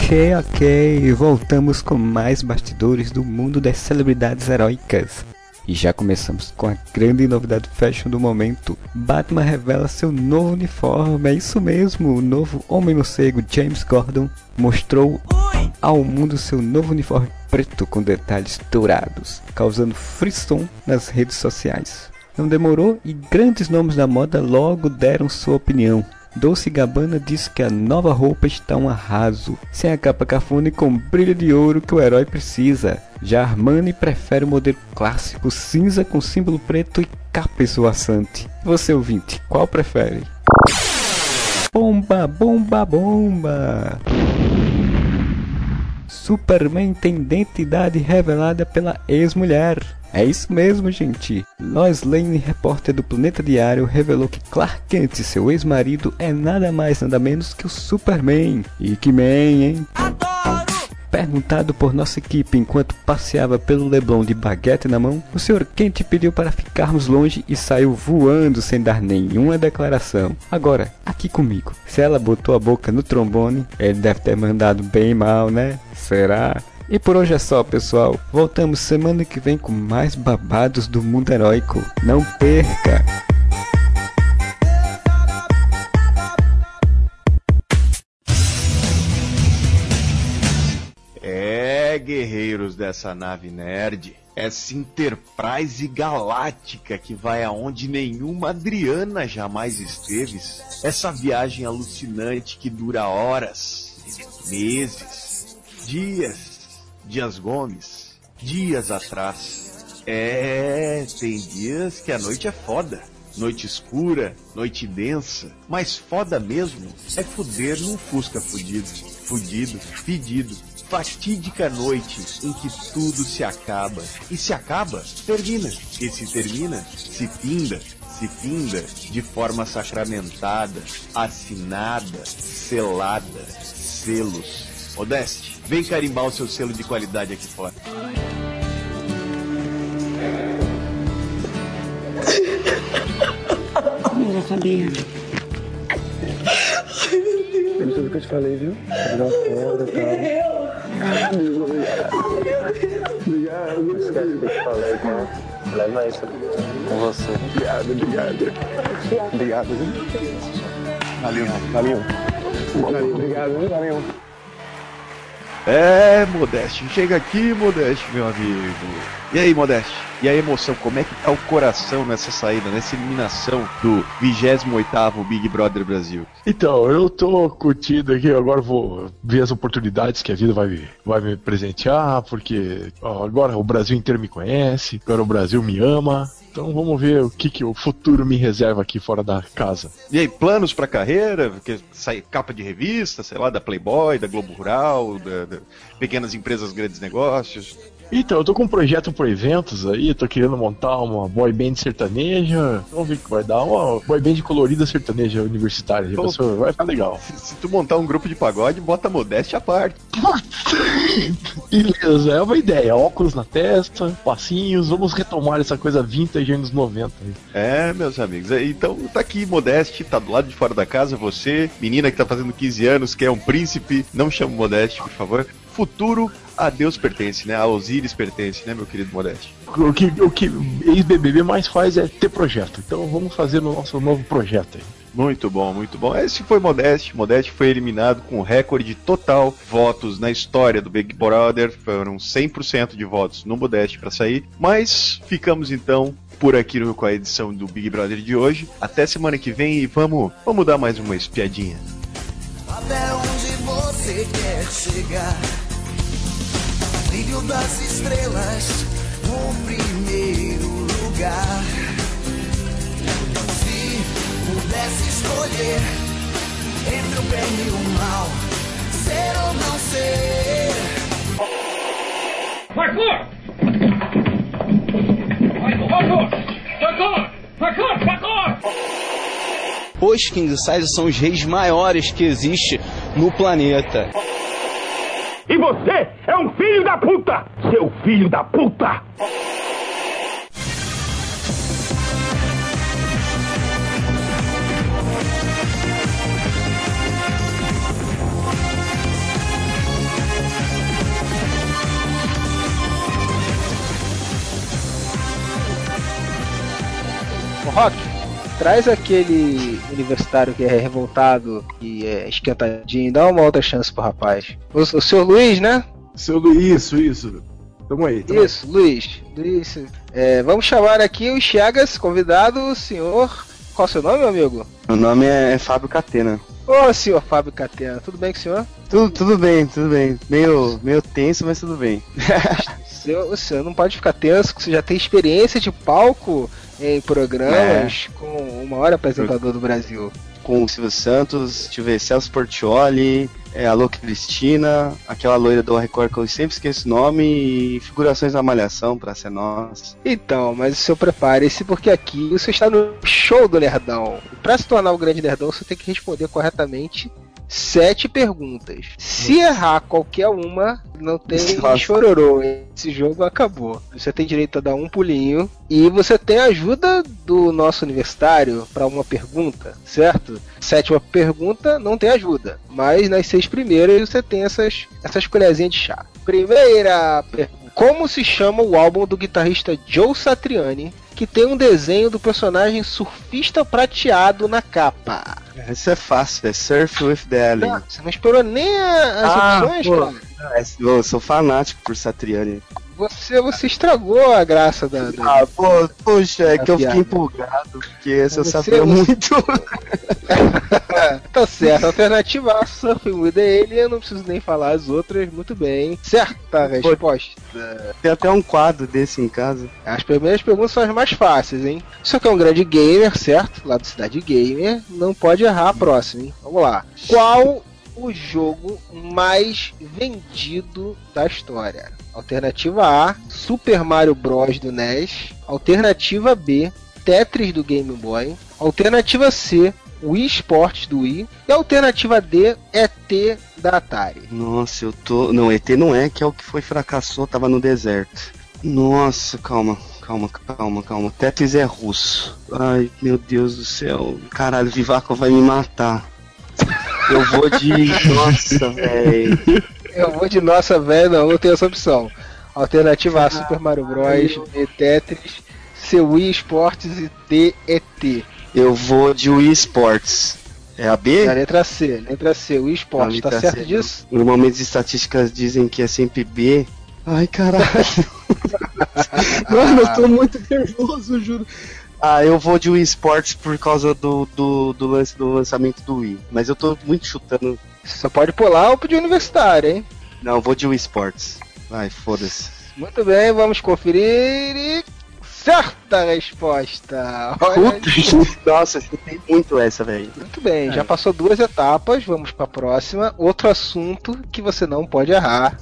Ok, ok, voltamos com mais bastidores do mundo das celebridades heróicas. E já começamos com a grande novidade fashion do momento. Batman revela seu novo uniforme, é isso mesmo, o novo Homem-Morcego James Gordon mostrou ao mundo seu novo uniforme preto com detalhes dourados, causando frisson nas redes sociais. Não demorou e grandes nomes da moda logo deram sua opinião. Dolce Gabbana diz que a nova roupa está um arraso, sem a capa cafona e com brilho de ouro que o herói precisa. Já Armani prefere o modelo clássico cinza com símbolo preto e capa esvoaçante. Você ouvinte, qual prefere? Bomba, bomba, bomba! Superman tem identidade revelada pela ex-mulher. É isso mesmo, gente. Lois Lane, repórter do Planeta Diário, revelou que Clark Kent, seu ex-marido, é nada mais nada menos que o Superman. E que man, hein? Perguntado por nossa equipe enquanto passeava pelo Leblon de baguete na mão, o Sr. Kent pediu para ficarmos longe e saiu voando sem dar nenhuma declaração. Agora, aqui comigo, se ela botou a boca no trombone, ele deve ter mandado bem mal, né? Será? E por hoje é só, pessoal. Voltamos semana que vem com mais babados do mundo heróico. Não perca! É, guerreiros dessa nave nerd. Essa Enterprise galáctica que vai aonde nenhuma Adriana jamais esteve. Essa viagem alucinante que dura horas, meses, dias, dias Gomes, dias atrás. É, tem dias que a noite é foda. Noite escura, noite densa, mas foda mesmo é fuder num Fusca fudido, fudido, pedido, fatídica noite em que tudo se acaba. E se acaba, termina. E se termina, se finda. Se finda de forma sacramentada, assinada, selada, selos. Modeste, vem carimbar o seu selo de qualidade aqui fora. Já sabia. Foi tudo que eu te falei, viu? E tal. Ah, obrigado. Obrigado. Não esquece o que eu te falei, tá? Leva isso com você. Obrigado, obrigado. Obrigado, viu? Valeu, valeu. Valeu, obrigado, viu? Valeu. É, Modeste, chega aqui, Modeste, meu amigo. E aí, Modeste? E a emoção, como é que tá o coração nessa saída, nessa eliminação do 28º Big Brother Brasil? Então, eu tô curtindo aqui, agora vou ver as oportunidades que a vida vai, me- vai me presentear, porque ó, agora o Brasil inteiro me conhece, agora o Brasil me ama. Então vamos ver o que, que o futuro me reserva aqui fora da casa. E aí, planos pra carreira? Que sai capa de revista, sei lá, da Playboy, da Globo Rural, da, da Pequenas Empresas Grandes Negócios. Então, eu tô com um projeto por eventos aí, tô querendo montar uma boy band sertaneja. Vamos ver o que vai dar. Uma boy band colorida sertaneja universitária. Pô, pessoa, vai ficar legal. Se, se tu montar um grupo de pagode, bota a Modeste à parte. Beleza, é uma ideia. Óculos na testa, passinhos, vamos retomar essa coisa vintage anos 90. aí. É, meus amigos. é, Então tá aqui, Modeste, tá do lado de fora da casa, você, menina que tá fazendo 15 anos, que é um príncipe, não chama Modeste, por favor. Futuro a Deus pertence, né? A Osíris pertence, né, meu querido Modeste? O que, o que ex-BBB mais faz é ter projeto. Então vamos fazer o nosso novo projeto aí. Muito bom, muito bom. Esse foi Modeste. Modeste foi eliminado com recorde total votos na história do Big Brother. Foram 100% de votos no Modeste para sair. Mas ficamos então por aqui com a edição do Big Brother de hoje. Até semana que vem e vamos, vamos dar mais uma espiadinha. Até onde você quer chegar? Brilho das estrelas no primeiro lugar. Se pudesse escolher entre o bem e o mal, ser ou não ser. Parkour! Parkour! Parkour! Parkour! Parkour! Os King Size são os reis maiores que existe no planeta. E você é um filho da puta! Seu filho da puta! Rock, traz aquele universitário que é revoltado e é esquentadinho, dá uma outra chance pro rapaz. O, o seu Luiz, né? Seu Luiz, isso, isso. Tamo aí, tamo Isso, Luiz. Luiz. É, vamos chamar aqui o Chagas, convidado, o senhor. Qual o seu nome, meu amigo? Meu nome é Fábio Catena. Ô, senhor Fábio Catena, tudo bem com o senhor? Tudo, tudo bem, tudo bem. Meio, meio tenso, mas tudo bem. O senhor, o senhor não pode ficar tenso, que você já tem experiência de palco em programas com o maior apresentador do Brasil. Com o Silvio Santos, tive Celso Portioli, é, Alô Cristina, aquela loira do Record que eu sempre esqueço o nome, e figurações da Malhação, pra ser nós. Então, mas o senhor prepare-se, porque aqui você está no show do Nerdão. Para se tornar o grande Nerdão, você tem que responder corretamente sete perguntas. Se errar qualquer uma, não tem Nossa. chororô. Esse jogo acabou. Você tem direito a dar um pulinho. E você tem a ajuda do nosso universitário para uma pergunta, certo? Sétima pergunta não tem ajuda. Mas nas seis primeiras você tem essas, essas colherzinhas de chá. Primeira pergunta. Como se chama o álbum do guitarrista Joe Satriani, que tem um desenho do personagem surfista prateado na capa? Isso é fácil, é Surf with the Alien. Não, você não esperou nem a- as Ah, opções, pô. cara? É, Eu sou fanático por Satriani. Você, você estragou a graça da. da- Ah, pô, poxa, é que eu piada. fiquei empolgado, porque esse eu Você- sabia você- muito. tá certo. Alternativa A, Surfing with the Alien, eu não preciso nem falar as outras, muito bem. Certa resposta. Tem até um quadro desse em casa. As primeiras perguntas são as mais fáceis, hein? Isso aqui é um grande gamer, certo? Lá do Cidade Gamer. Não pode errar a próxima, hein? Vamos lá. Qual o jogo mais vendido da história? Alternativa A, Super Mario Bros. do NES. Alternativa B, Tetris do Game Boy. Alternativa C, Wii Sports do Wii. E alternativa D, ET da Atari. Nossa, eu tô. Não, ET não é, que é o que foi fracassou, tava no deserto. Nossa, calma, calma, calma, calma. Tetris é russo. Ai, meu Deus do céu. Caralho, Vivaco vai me matar. Eu vou de. Nossa, velho. Eu vou de nossa velho, não, não tem essa opção. Alternativa A, Super Mario Bros, B, Tetris, C, Wii Sports e D, ET. Eu vou de Wii Sports. É a B? A letra C, letra C, Wii Sports, tá certo C. disso? Normalmente as estatísticas dizem que é sempre B. Ai, caralho. Mano, eu tô muito nervoso, juro. Ah, eu vou de Wii Sports por causa do, do, do lance do lançamento do Wii. Mas eu tô muito chutando. Você só pode pular ou pedir universitário, hein? Não, eu vou de Wii Sports. Vai, foda-se. Muito bem, vamos conferir e... Certa resposta! Olha Puta, nossa, eu chutei muito essa, velho. Muito bem, já passou duas etapas, vamos pra próxima. Outro assunto que você não pode errar,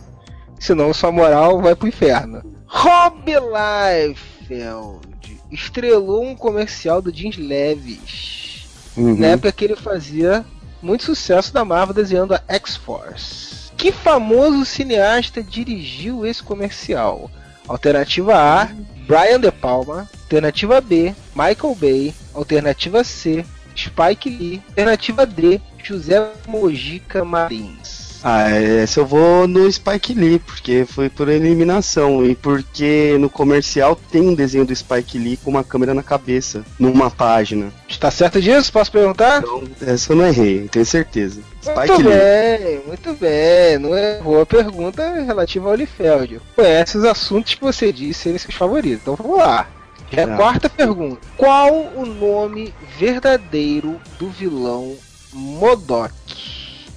senão sua moral vai pro inferno. Rob Liefeld estrelou um comercial do Jeans Leves. Uhum. Na época que ele fazia muito sucesso da Marvel desenhando a X-Force. Que famoso cineasta dirigiu esse comercial? Alternativa A, Brian De Palma. Alternativa B, Michael Bay. Alternativa C, Spike Lee. Alternativa D, José Mojica Marins. Ah, essa eu vou no Spike Lee, porque foi por eliminação. E porque no comercial tem um desenho do Spike Lee com uma câmera na cabeça, numa página. Está certo disso? Posso perguntar? Então, essa eu não errei, tenho certeza. Spike Muito Lee. bem, muito bem. Não é boa pergunta relativa ao Liefeld. Conhece os assuntos que você disse serem seus favoritos. Então vamos lá. É a Tá. quarta pergunta. Qual o nome verdadeiro do vilão Modok?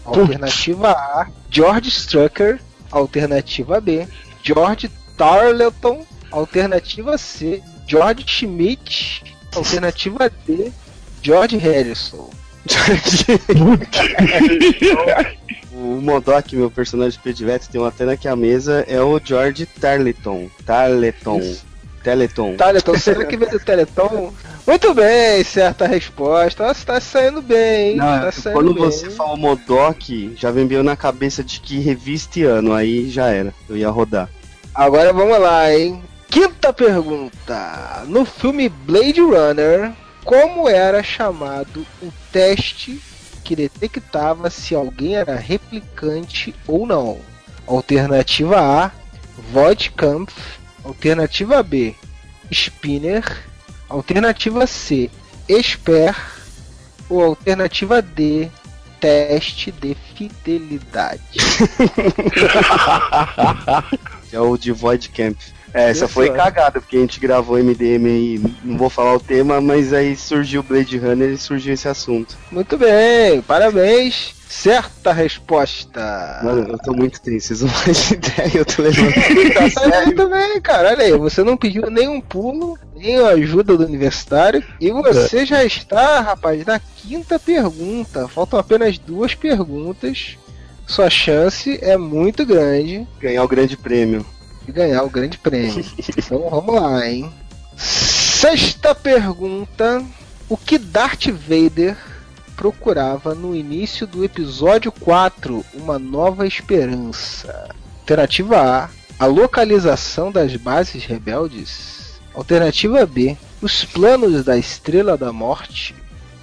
Alternativa A, George Strucker. Alternativa B, George Tarleton. Alternativa C, George Schmidt. Alternativa D, George Harrison. O o Modok, meu personagem de Pedivet, tem uma antena aqui à mesa, é o George Tarleton. Tarleton. Teleton. Teleton, será que veio do Teleton? Muito bem, certa resposta. Você tá saindo bem, hein? Não, tá saindo quando bem. você falou Modok, já veio na cabeça de que revista e ano, aí já era. Eu ia rodar. Agora vamos lá, hein? Quinta pergunta. No filme Blade Runner, como era chamado o teste que detectava se alguém era replicante ou não? Alternativa A, Voidkampf. Alternativa B, Spinner. Alternativa C, Esper. Ou alternativa D, teste de fidelidade. é o de Void Camp. É, essa foi é. cagada, porque a gente gravou MDM aí, não vou falar o tema, mas aí surgiu Blade Runner e surgiu esse assunto. Muito bem, parabéns. Certa resposta. Mano, eu tô muito triste, vocês não fazem ideia, eu tô levando. Tá certo também, cara. Olha aí, você não pediu nenhum pulo, nem a ajuda do universitário. E você já está, rapaz, na quinta pergunta. Faltam apenas duas perguntas. Sua chance é muito grande Ganhar o grande prêmio. De ganhar o grande prêmio. então vamos lá, hein? Sexta pergunta: O que Darth Vader procurava no início do episódio 4, Uma Nova Esperança? Alternativa A: A localização das bases rebeldes. Alternativa B: Os planos da Estrela da Morte.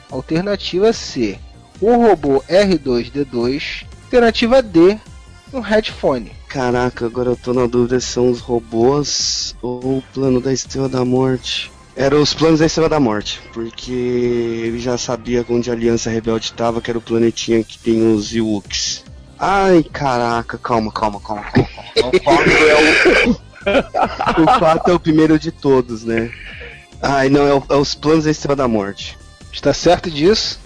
Alternativa C: O robô R2D2. Alternativa D: Um headphone. Caraca, agora eu tô na dúvida se são os robôs ou o plano da Estrela da Morte. Eram os planos da Estrela da Morte, porque ele já sabia onde a Aliança Rebelde tava, que era o planetinha que tem os Ewoks. Ai, caraca, calma, calma, calma, calma. calma. O 4 é o... o 4 é o primeiro de todos, né? Ai, não, é, o- é os planos da Estrela da Morte. Está certo disso?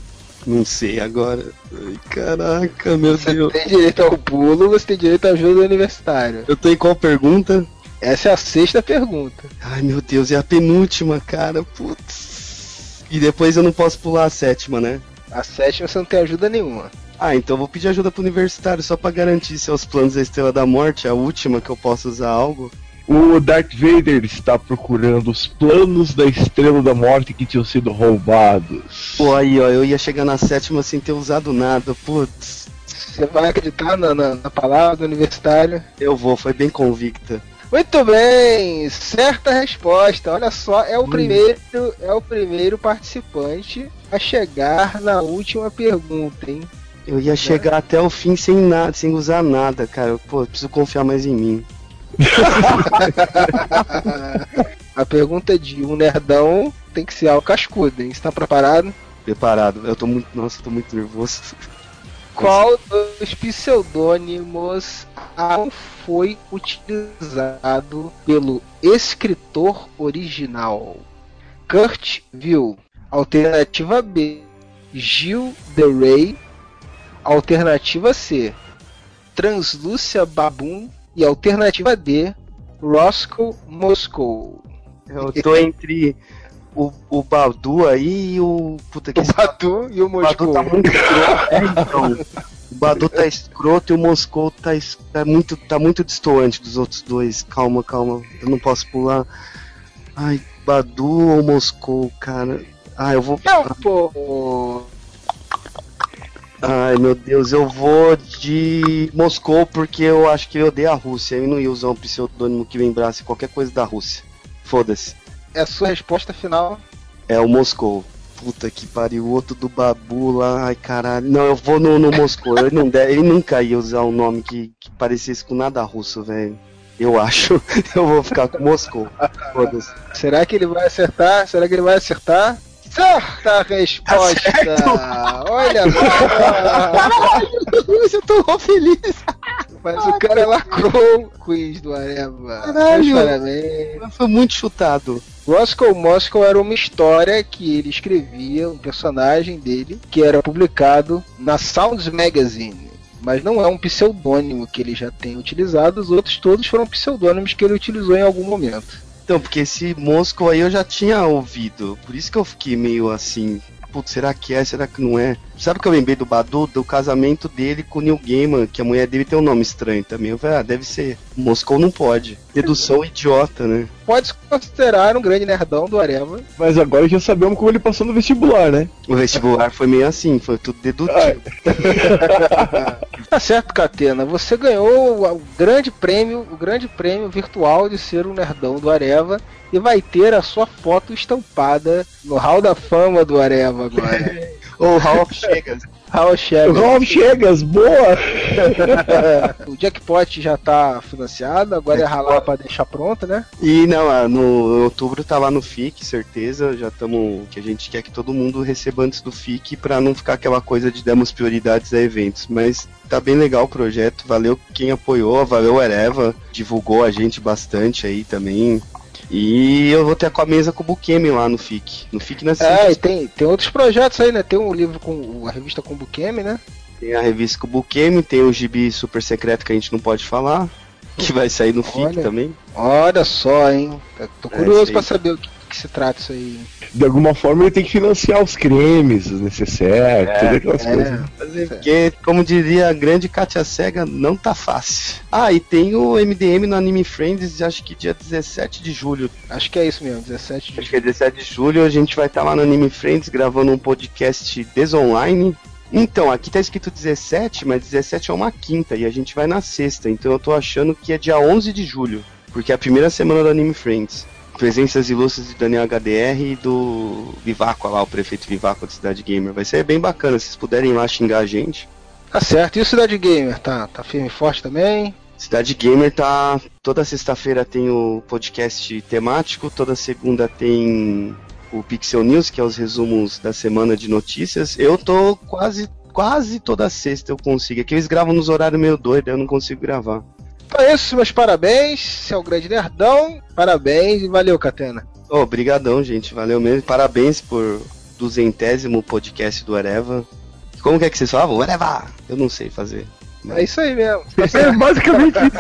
Não sei agora. Ai, caraca, meu Deus. Tem direito ao pulo, você tem direito à ajuda do universitário. Eu tô em qual pergunta? Essa é a sexta pergunta. Ai meu Deus, é a penúltima, cara. Putz. E depois eu não posso pular a sétima, né? A sétima você não tem ajuda nenhuma. Ah, então eu vou pedir ajuda pro universitário só pra garantir se é os planos da Estrela da Morte, a última que eu posso usar algo. O Darth Vader está procurando os planos da Estrela da Morte que tinham sido roubados. Pô, aí ó, eu ia chegar na sétima sem ter usado nada, putz. Você vai acreditar na, na- na palavra do universitário? Eu vou, foi bem convicta. Muito bem, certa resposta. Olha só, é o primeiro, é o primeiro participante a chegar na última pergunta, hein? Eu ia chegar até o fim sem nada, sem usar nada, cara. Pô, preciso confiar mais em mim. A pergunta de um nerdão tem que ser algo cascudo, hein? Você tá preparado? Preparado. Eu tô muito. Nossa, eu tô muito nervoso. Qual dos pseudônimos foi utilizado pelo escritor original? Kurt Will. Alternativa B. Gil de Rey. Alternativa C. Translúcia Baboon. E alternativa D. Roscoe Moscow. Eu tô entre o, o Badu aí e o. Puta que O Badu e o Moscou. Badu tá muito escroto. É, então. O Badu tá escroto e o Moscou tá, es- tá, muito, tá muito distoante dos outros dois. Calma, calma. Eu não posso pular. Ai, Badu ou Moscou, cara? Ah, eu vou. Não, pô. Ai, meu Deus, eu vou de Moscou porque eu acho que eu odeio a Rússia. Eu não ia usar um pseudônimo que lembrasse qualquer coisa da Rússia. Foda-se. É a sua resposta final. É o Moscou. Puta que pariu, o outro do Babu lá, ai caralho. Não, eu vou no, no Moscou. Ele, não deve, ele nunca ia usar um nome que, que parecesse com nada russo, velho. Eu acho. Eu vou ficar com Moscou. Foda-se. Será que ele vai acertar? Será que ele vai acertar? Certa resposta! Olha só! Eu tô feliz! Mas o cara lacrou o quiz do Areva. Caralho. Foi muito chutado. Roscoe Moscow era uma história que ele escrevia, um personagem dele, que era publicado na Sounds Magazine. Mas não é um pseudônimo que ele já tem utilizado, os outros todos foram pseudônimos que ele utilizou em algum momento. Então, porque esse Moscou aí eu já tinha ouvido. Por isso que eu fiquei meio assim. putz, será que é, será que não é? Sabe o que eu lembrei do Badu? Do casamento dele com o Neil Gaiman, que a mulher dele tem um nome estranho também. Eu falei, ah, deve ser. Moscou não pode. Dedução idiota, né? Pode se considerar um grande nerdão do Areva. Mas agora já sabemos como ele passou no vestibular, né? O vestibular foi meio assim, foi tudo dedutivo. Tá certo, Catena. Você ganhou o grande prêmio, o grande prêmio virtual de ser um nerdão do Areva e vai ter a sua foto estampada no Hall da Fama do Areva agora. Ou Hall of Chegas. Hall Chegas. Of Chegas, boa! o jackpot já tá financiado, agora é ralar pra deixar pronto, né? E não, ah, no outubro tá lá no FIC, certeza. Já estamos. Que a gente quer que todo mundo receba antes do FIC pra não ficar aquela coisa de demos prioridades a eventos. Mas tá bem legal o projeto. Valeu quem apoiou, valeu o Ereva, divulgou a gente bastante aí também. E eu vou ter com a mesa com o Bukemi lá no FIC. No FIC na É, e tem, tem outros projetos aí, né? Tem um livro com a revista com o Bukemi, né? Tem a revista com o Bukemi, tem o gibi super secreto que a gente não pode falar. Que vai sair no FIC Olha. também. Olha só, hein? Tô curioso É, isso pra aí. saber o que, que se trata isso aí. De alguma forma ele tem que financiar os cremes, os necessários, É, todas aquelas é. coisas. Porque, como diria a grande Katia Cega, não tá fácil. Ah, e tem o MDM no Anime Friends, acho que dia 17 de julho. Acho que é isso mesmo, 17 de Acho que é 17 de julho, a gente vai estar lá no Anime Friends gravando um podcast desonline. Então, aqui tá escrito 17, mas 17 é uma quinta e a gente vai na sexta, então eu tô achando que é dia 11 de julho, porque é a primeira semana do Anime Friends. Presenças ilustres de Daniel HDR e do Vivaco lá, o prefeito Vivaco da Cidade Gamer. Vai ser bem bacana, se vocês puderem ir lá xingar a gente. Tá certo. E o Cidade Gamer? Tá, tá firme e forte também? Cidade Gamer tá. Toda sexta-feira tem o podcast temático, toda segunda tem o Pixel News, que é os resumos da semana de notícias. Eu tô quase. Quase toda sexta eu consigo. É que eles gravam nos horários meio doido, eu não consigo gravar. Então é isso, meus parabéns. Você é o grande nerdão. Parabéns e valeu, Catena. Obrigadão, gente. Valeu mesmo. Parabéns por duzentésimo podcast do Areva. Como que é que vocês falavam? Areva! Eu não sei fazer. É isso aí mesmo. É basicamente isso.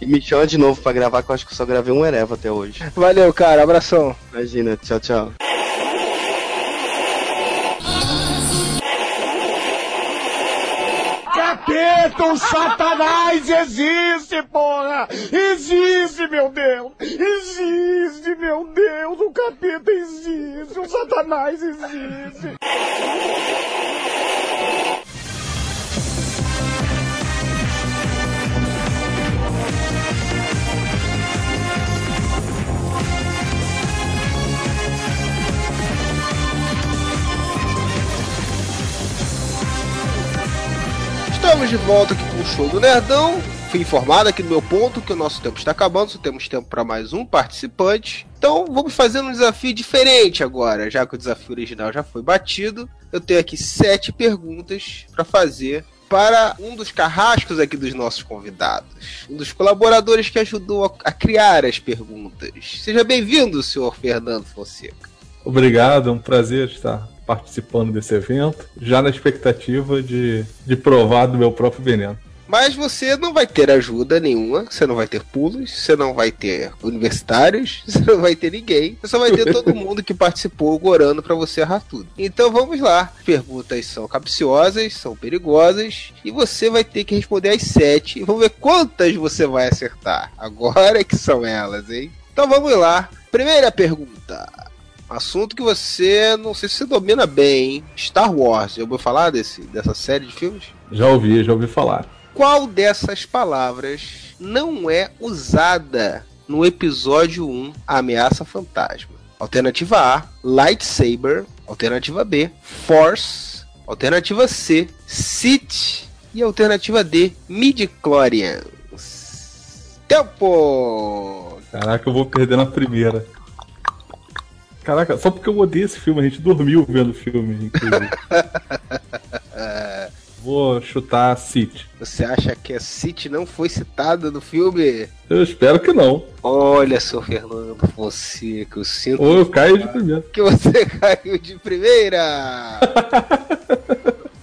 E me chama de novo pra gravar, que eu acho que eu só gravei um Ereva até hoje. Valeu, cara. Abração. Imagina, tchau, tchau. Capeta, o satanás existe, porra! Existe, meu Deus! Existe, meu Deus! O capeta existe! O satanás existe! Estamos de volta aqui com o show do Nerdão. Fui informado aqui no meu ponto que o nosso tempo está acabando, só temos tempo para mais um participante. Então vamos fazer um desafio diferente agora, já que o desafio original já foi batido. Eu tenho aqui sete perguntas para fazer para um dos carrascos aqui dos nossos convidados, um dos colaboradores que ajudou a, a criar as perguntas. Seja bem-vindo, senhor Fernando Fonseca. Obrigado, é um prazer estar participando desse evento, já na expectativa de, de provar do meu próprio veneno. Mas você não vai ter ajuda nenhuma, você não vai ter pulos, você não vai ter universitários, você não vai ter ninguém, você só vai ter todo mundo que participou gorando pra você errar tudo. Então vamos lá. Perguntas são capciosas, são perigosas, e você vai ter que responder as sete. E vamos ver quantas você vai acertar. Agora é que são elas, hein? Então vamos lá. Primeira pergunta. Assunto que você não sei se você domina bem, hein? Star Wars. Já ouviu falar desse, dessa série de filmes? Já ouvi, já ouvi falar. Qual dessas palavras não é usada no episódio 1 A Ameaça Fantasma? Alternativa A, Lightsaber. Alternativa B, Force. Alternativa C, Sith. E alternativa D, Midichlorians. Tempo! Caraca, eu vou perder na primeira. Caraca, só porque eu odeio esse filme, a gente dormiu vendo o filme, inclusive. Vou chutar City. Você acha que a City não foi citada no filme? Eu espero que não. Olha, seu Fernando Fonseca, eu sinto Ou eu caio de primeira. que você caiu de primeira.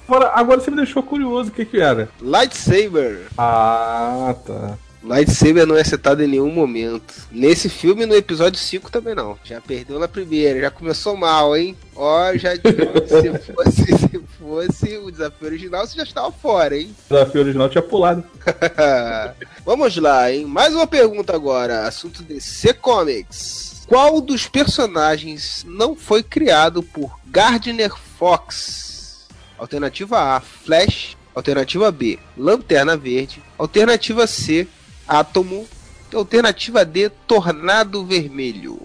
Agora, agora você me deixou curioso, o que que era? Lightsaber. Ah, tá. Lightsaber não é citado em nenhum momento. Nesse filme, no episódio 5 também não. Já perdeu na primeira, já começou mal, hein? Ó, já se fosse, se fosse o desafio original, você já estava fora, hein? O desafio original tinha pulado. Vamos lá, hein? Mais uma pergunta agora. Assunto DC Comics. Qual dos personagens não foi criado por Gardner Fox? Alternativa A, Flash. Alternativa B, Lanterna Verde. Alternativa C, Átomo. E alternativa D, Tornado Vermelho.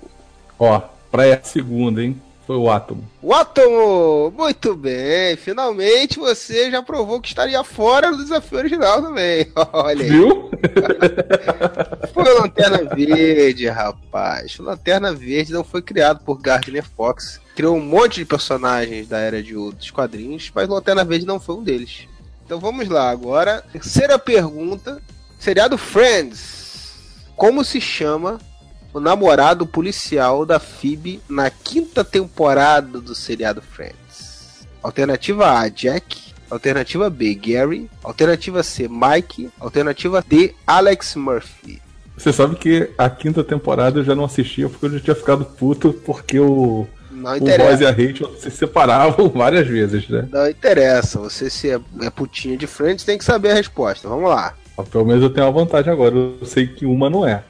Ó, pra a segunda, hein? Foi o átomo. O Átomo! Muito bem! Finalmente você já provou que estaria fora do desafio original também. Olha aí. Viu? Foi o Lanterna Verde, rapaz. O Lanterna Verde não foi criado por Gardner Fox. Criou um monte de personagens da Era de Ouro dos quadrinhos, mas o Lanterna Verde não foi um deles. Então vamos lá, agora. Terceira pergunta. Seriado Friends. Como se chama o namorado policial da Phoebe na quinta temporada do seriado Friends? Alternativa A, Jack. Alternativa B, Gary. Alternativa C, Mike. Alternativa D, Alex Murphy. Você sabe que a quinta temporada eu já não assistia porque eu já tinha ficado puto porque o. Não o interessa. Ross e a Rachel se separavam várias vezes, né? Não interessa. Você se é, é putinho de Friends, tem que saber a resposta. Vamos lá. Pelo menos eu tenho uma vantagem agora. Eu sei que uma não é.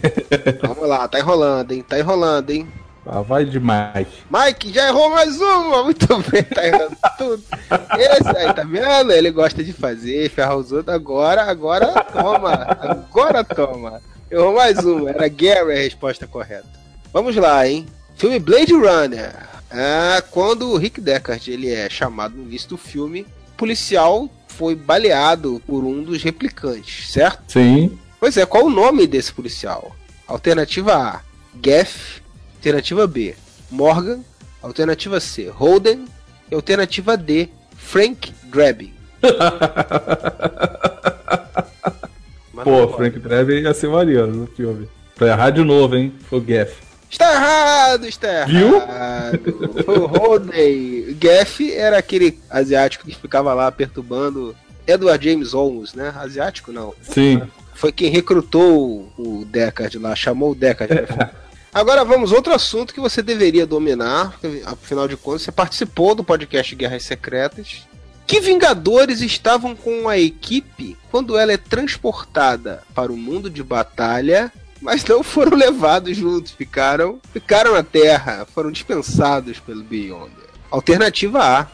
Vamos lá. Tá enrolando, hein? Tá enrolando, hein? Ah, vai de Mike. Mike já errou mais uma, muito bem, tá errando tudo. Esse aí, tá vendo? Ele gosta de fazer, ferrar os outros. Agora, agora toma, agora toma. Errou mais uma, era Gary a resposta correta. Vamos lá, hein? Filme Blade Runner. Ah, quando o Rick Deckard ele é chamado no início do filme, policial foi baleado por um dos replicantes, certo? Sim. Pois é, qual o nome desse policial? Alternativa A, Gaff. Alternativa B, Morgan. Alternativa C, Holden. E alternativa D, Frank Drabin. Pô, Frank Drebin ia ser variando no filme. Pra errar de novo, hein? Foi o Gaff. Está errado, está errado. Viu? Foi o Holden. Gaff era aquele asiático que ficava lá perturbando Edward James Olmos, né? Asiático não. Sim. Foi quem recrutou o Deckard lá, chamou o Deckard. Agora vamos outro assunto que você deveria dominar, afinal de contas você participou do podcast Guerras Secretas. Que Vingadores estavam com a equipe quando ela é transportada para o mundo de batalha, mas não foram levados juntos, ficaram, ficaram na Terra, foram dispensados pelo Beyonder. Alternativa A: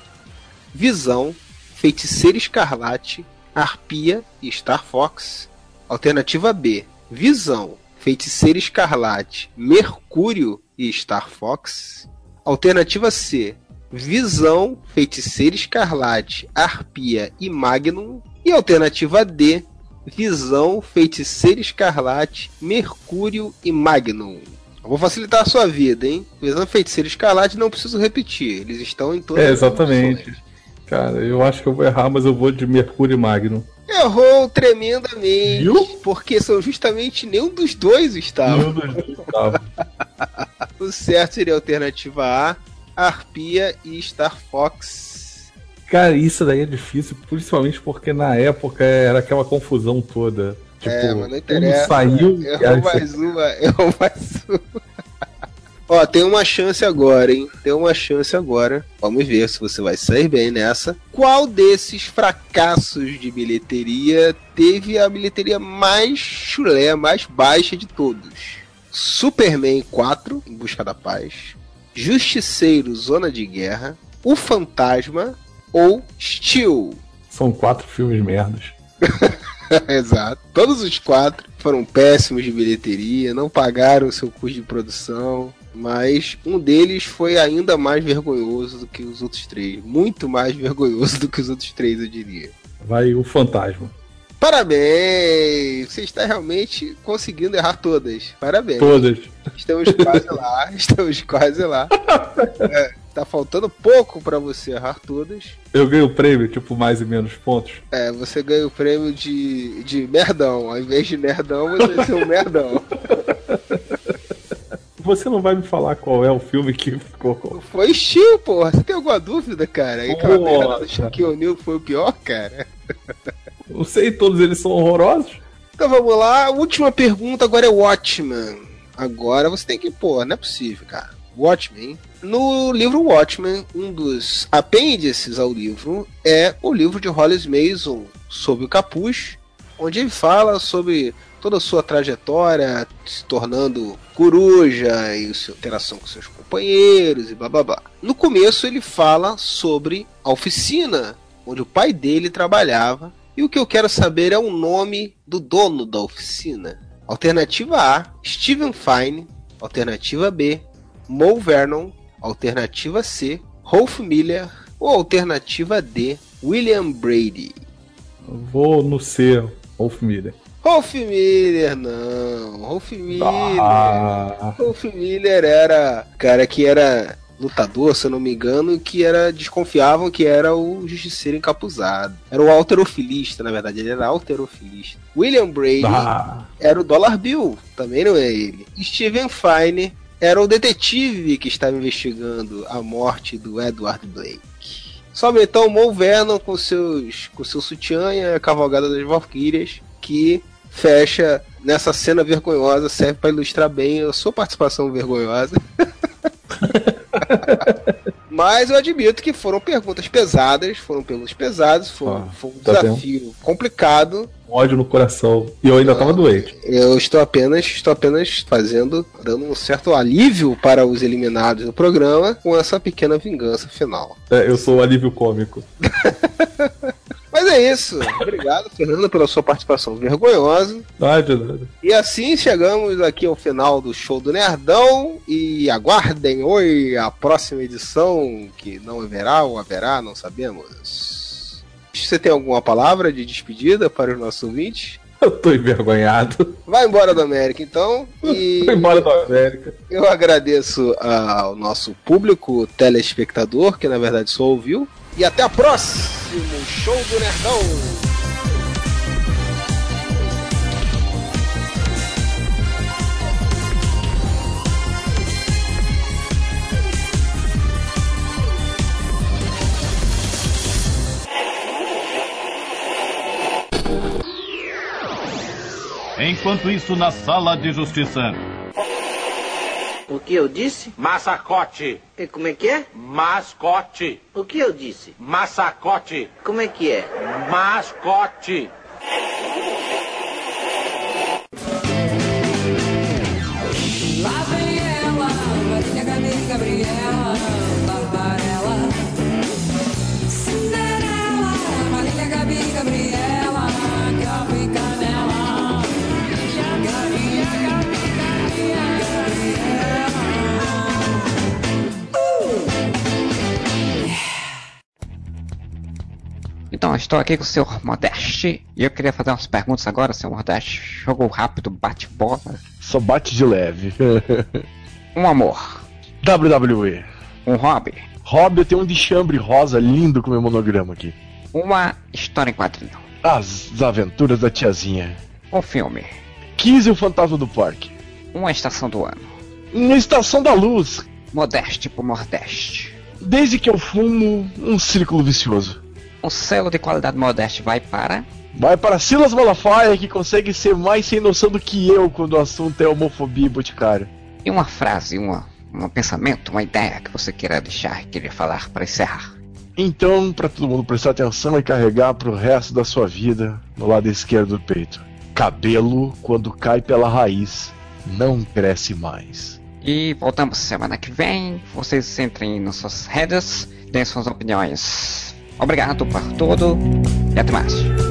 Visão, Feiticeiro Escarlate, Arpia e Star Fox. Alternativa B: Visão, Feiticeiro Escarlate, Mercúrio e Star Fox. Alternativa C: Visão, Feiticeiro Escarlate, Arpia e Magnum. E alternativa D: Visão, Feiticeiro Escarlate, Mercúrio e Magnum. Vou facilitar a sua vida, hein? Visão, Feiticeiro Escarlate não preciso repetir, eles estão em todas É, as exatamente. Cara, eu acho que eu vou errar, mas eu vou de Mercúrio e Magno. Errou tremendamente. Porque são justamente nenhum dos dois estava. Nenhum dos dois estava. o certo seria a alternativa A, Arpia e Star Fox. Cara, isso daí é difícil, principalmente porque na época era aquela confusão toda. Tipo, é, mas não interessa. saiu. e aí Errou você- mais uma, errou mais uma. Ó, tem uma chance agora, hein? Tem uma chance agora. Vamos ver se você vai sair bem nessa. Qual desses fracassos de bilheteria teve a bilheteria mais chulé, mais baixa de todos? Superman 4, Em Busca da Paz. Justiceiro, Zona de Guerra. O Fantasma ou Steel? São quatro filmes merdas. Exato. Todos os quatro foram péssimos de bilheteria, não pagaram o seu custo de produção, mas um deles foi ainda mais vergonhoso do que os outros três. Muito mais vergonhoso do que os outros três, eu diria. Vai o Fantasma. Parabéns! Você está realmente conseguindo errar todas. Parabéns. Todas. Estamos quase lá, estamos quase lá. É, tá faltando pouco para você errar todas. Eu ganho o prêmio, tipo, mais e menos pontos. É, você ganha o prêmio de, de merdão. Ao invés de nerdão, você vai ser um merdão. Você não vai me falar qual é o filme que ficou. Foi Steel, porra. Você tem alguma dúvida, cara? Aquela merda do. Shaquille O'Neal foi o pior, cara? Não sei, todos eles são horrorosos. Então vamos lá, última pergunta agora é Watchman. Agora você tem que, pô, não é possível, cara. Watchmen. No livro Watchmen, um dos apêndices ao livro é o livro de Hollis Mason, Sob o Capuz, onde ele fala sobre toda a sua trajetória, se tornando coruja e sua interação com seus companheiros e blá. No começo ele fala sobre a oficina onde o pai dele trabalhava e o que eu quero saber é o nome do dono da oficina. Alternativa A, Steven Fine. Alternativa B, Mo Vernon. Alternativa C, Rolf Miller. Ou alternativa D, William Brady. Vou no C, Wolf Miller. Rolf Miller, não. Rolf Miller. Ah. Rolf Miller era cara que era lutador, se eu não me engano, que era desconfiavam que era o justiceiro encapuzado. Era o alterofilista, na verdade, ele era alterofilista. William Brady Ah. era o Dollar Bill, também não é ele. Steven Fine era o detetive que estava investigando a morte do Edward Blake. Sobe então Mo Vernon com seus com seu sutiã e a cavalgada das Valkyrias, que fecha nessa cena vergonhosa, serve para ilustrar bem a sua participação vergonhosa. Mas eu admito que foram perguntas pesadas, foram perguntas pesadas, foi, Ah, foi um tá desafio complicado. Um ódio no coração. E eu ainda tava doente. Eu estou apenas, estou apenas fazendo, dando um certo alívio para os eliminados do programa com essa pequena vingança final. É, eu sou o alívio cômico. Mas é isso. Obrigado, Fernando, pela sua participação vergonhosa. Ah, de nada. E assim chegamos aqui ao final do show do Nerdão. E aguardem oi a próxima edição, que não haverá ou haverá, não sabemos. Você tem alguma palavra de despedida para os nossos ouvintes? Eu tô envergonhado. Vai embora da América então. E Tô embora da América. eu agradeço ao nosso público telespectador, que na verdade só ouviu. E até a próxima show do Nerdão. Enquanto isso, na sala de justiça. O que eu disse? Massacote. E como é que é? Mascote. O que eu disse? Massacote. Como é que é? Mascote. Então, estou aqui com o Sr. Modeste e eu queria fazer umas perguntas agora, Sr. Modeste. Jogo rápido, bate-bola. Só bate de leve. Um amor. WWE. Um hobby. Hobby, eu tenho um de chambre rosa lindo com meu monograma aqui. Uma história em quadrinho. As aventuras da tiazinha. Um filme. 15 o fantasma do parque. Uma estação do ano. Uma estação da luz. Modeste pro Nordeste. Desde que eu fumo, um círculo vicioso. O selo de qualidade Modeste vai para. Vai para Silas Malafaia, que consegue ser mais sem noção do que eu quando o assunto é homofobia e boticário. E uma frase, uma, um pensamento, uma ideia que você queira deixar, queria falar para encerrar. Então, para todo mundo prestar atenção e carregar pro resto da sua vida no lado esquerdo do peito. Cabelo, quando cai pela raiz, não cresce mais. E voltamos semana que vem. Vocês entrem nas suas redes, deem suas opiniões. Obrigado por tudo e até mais.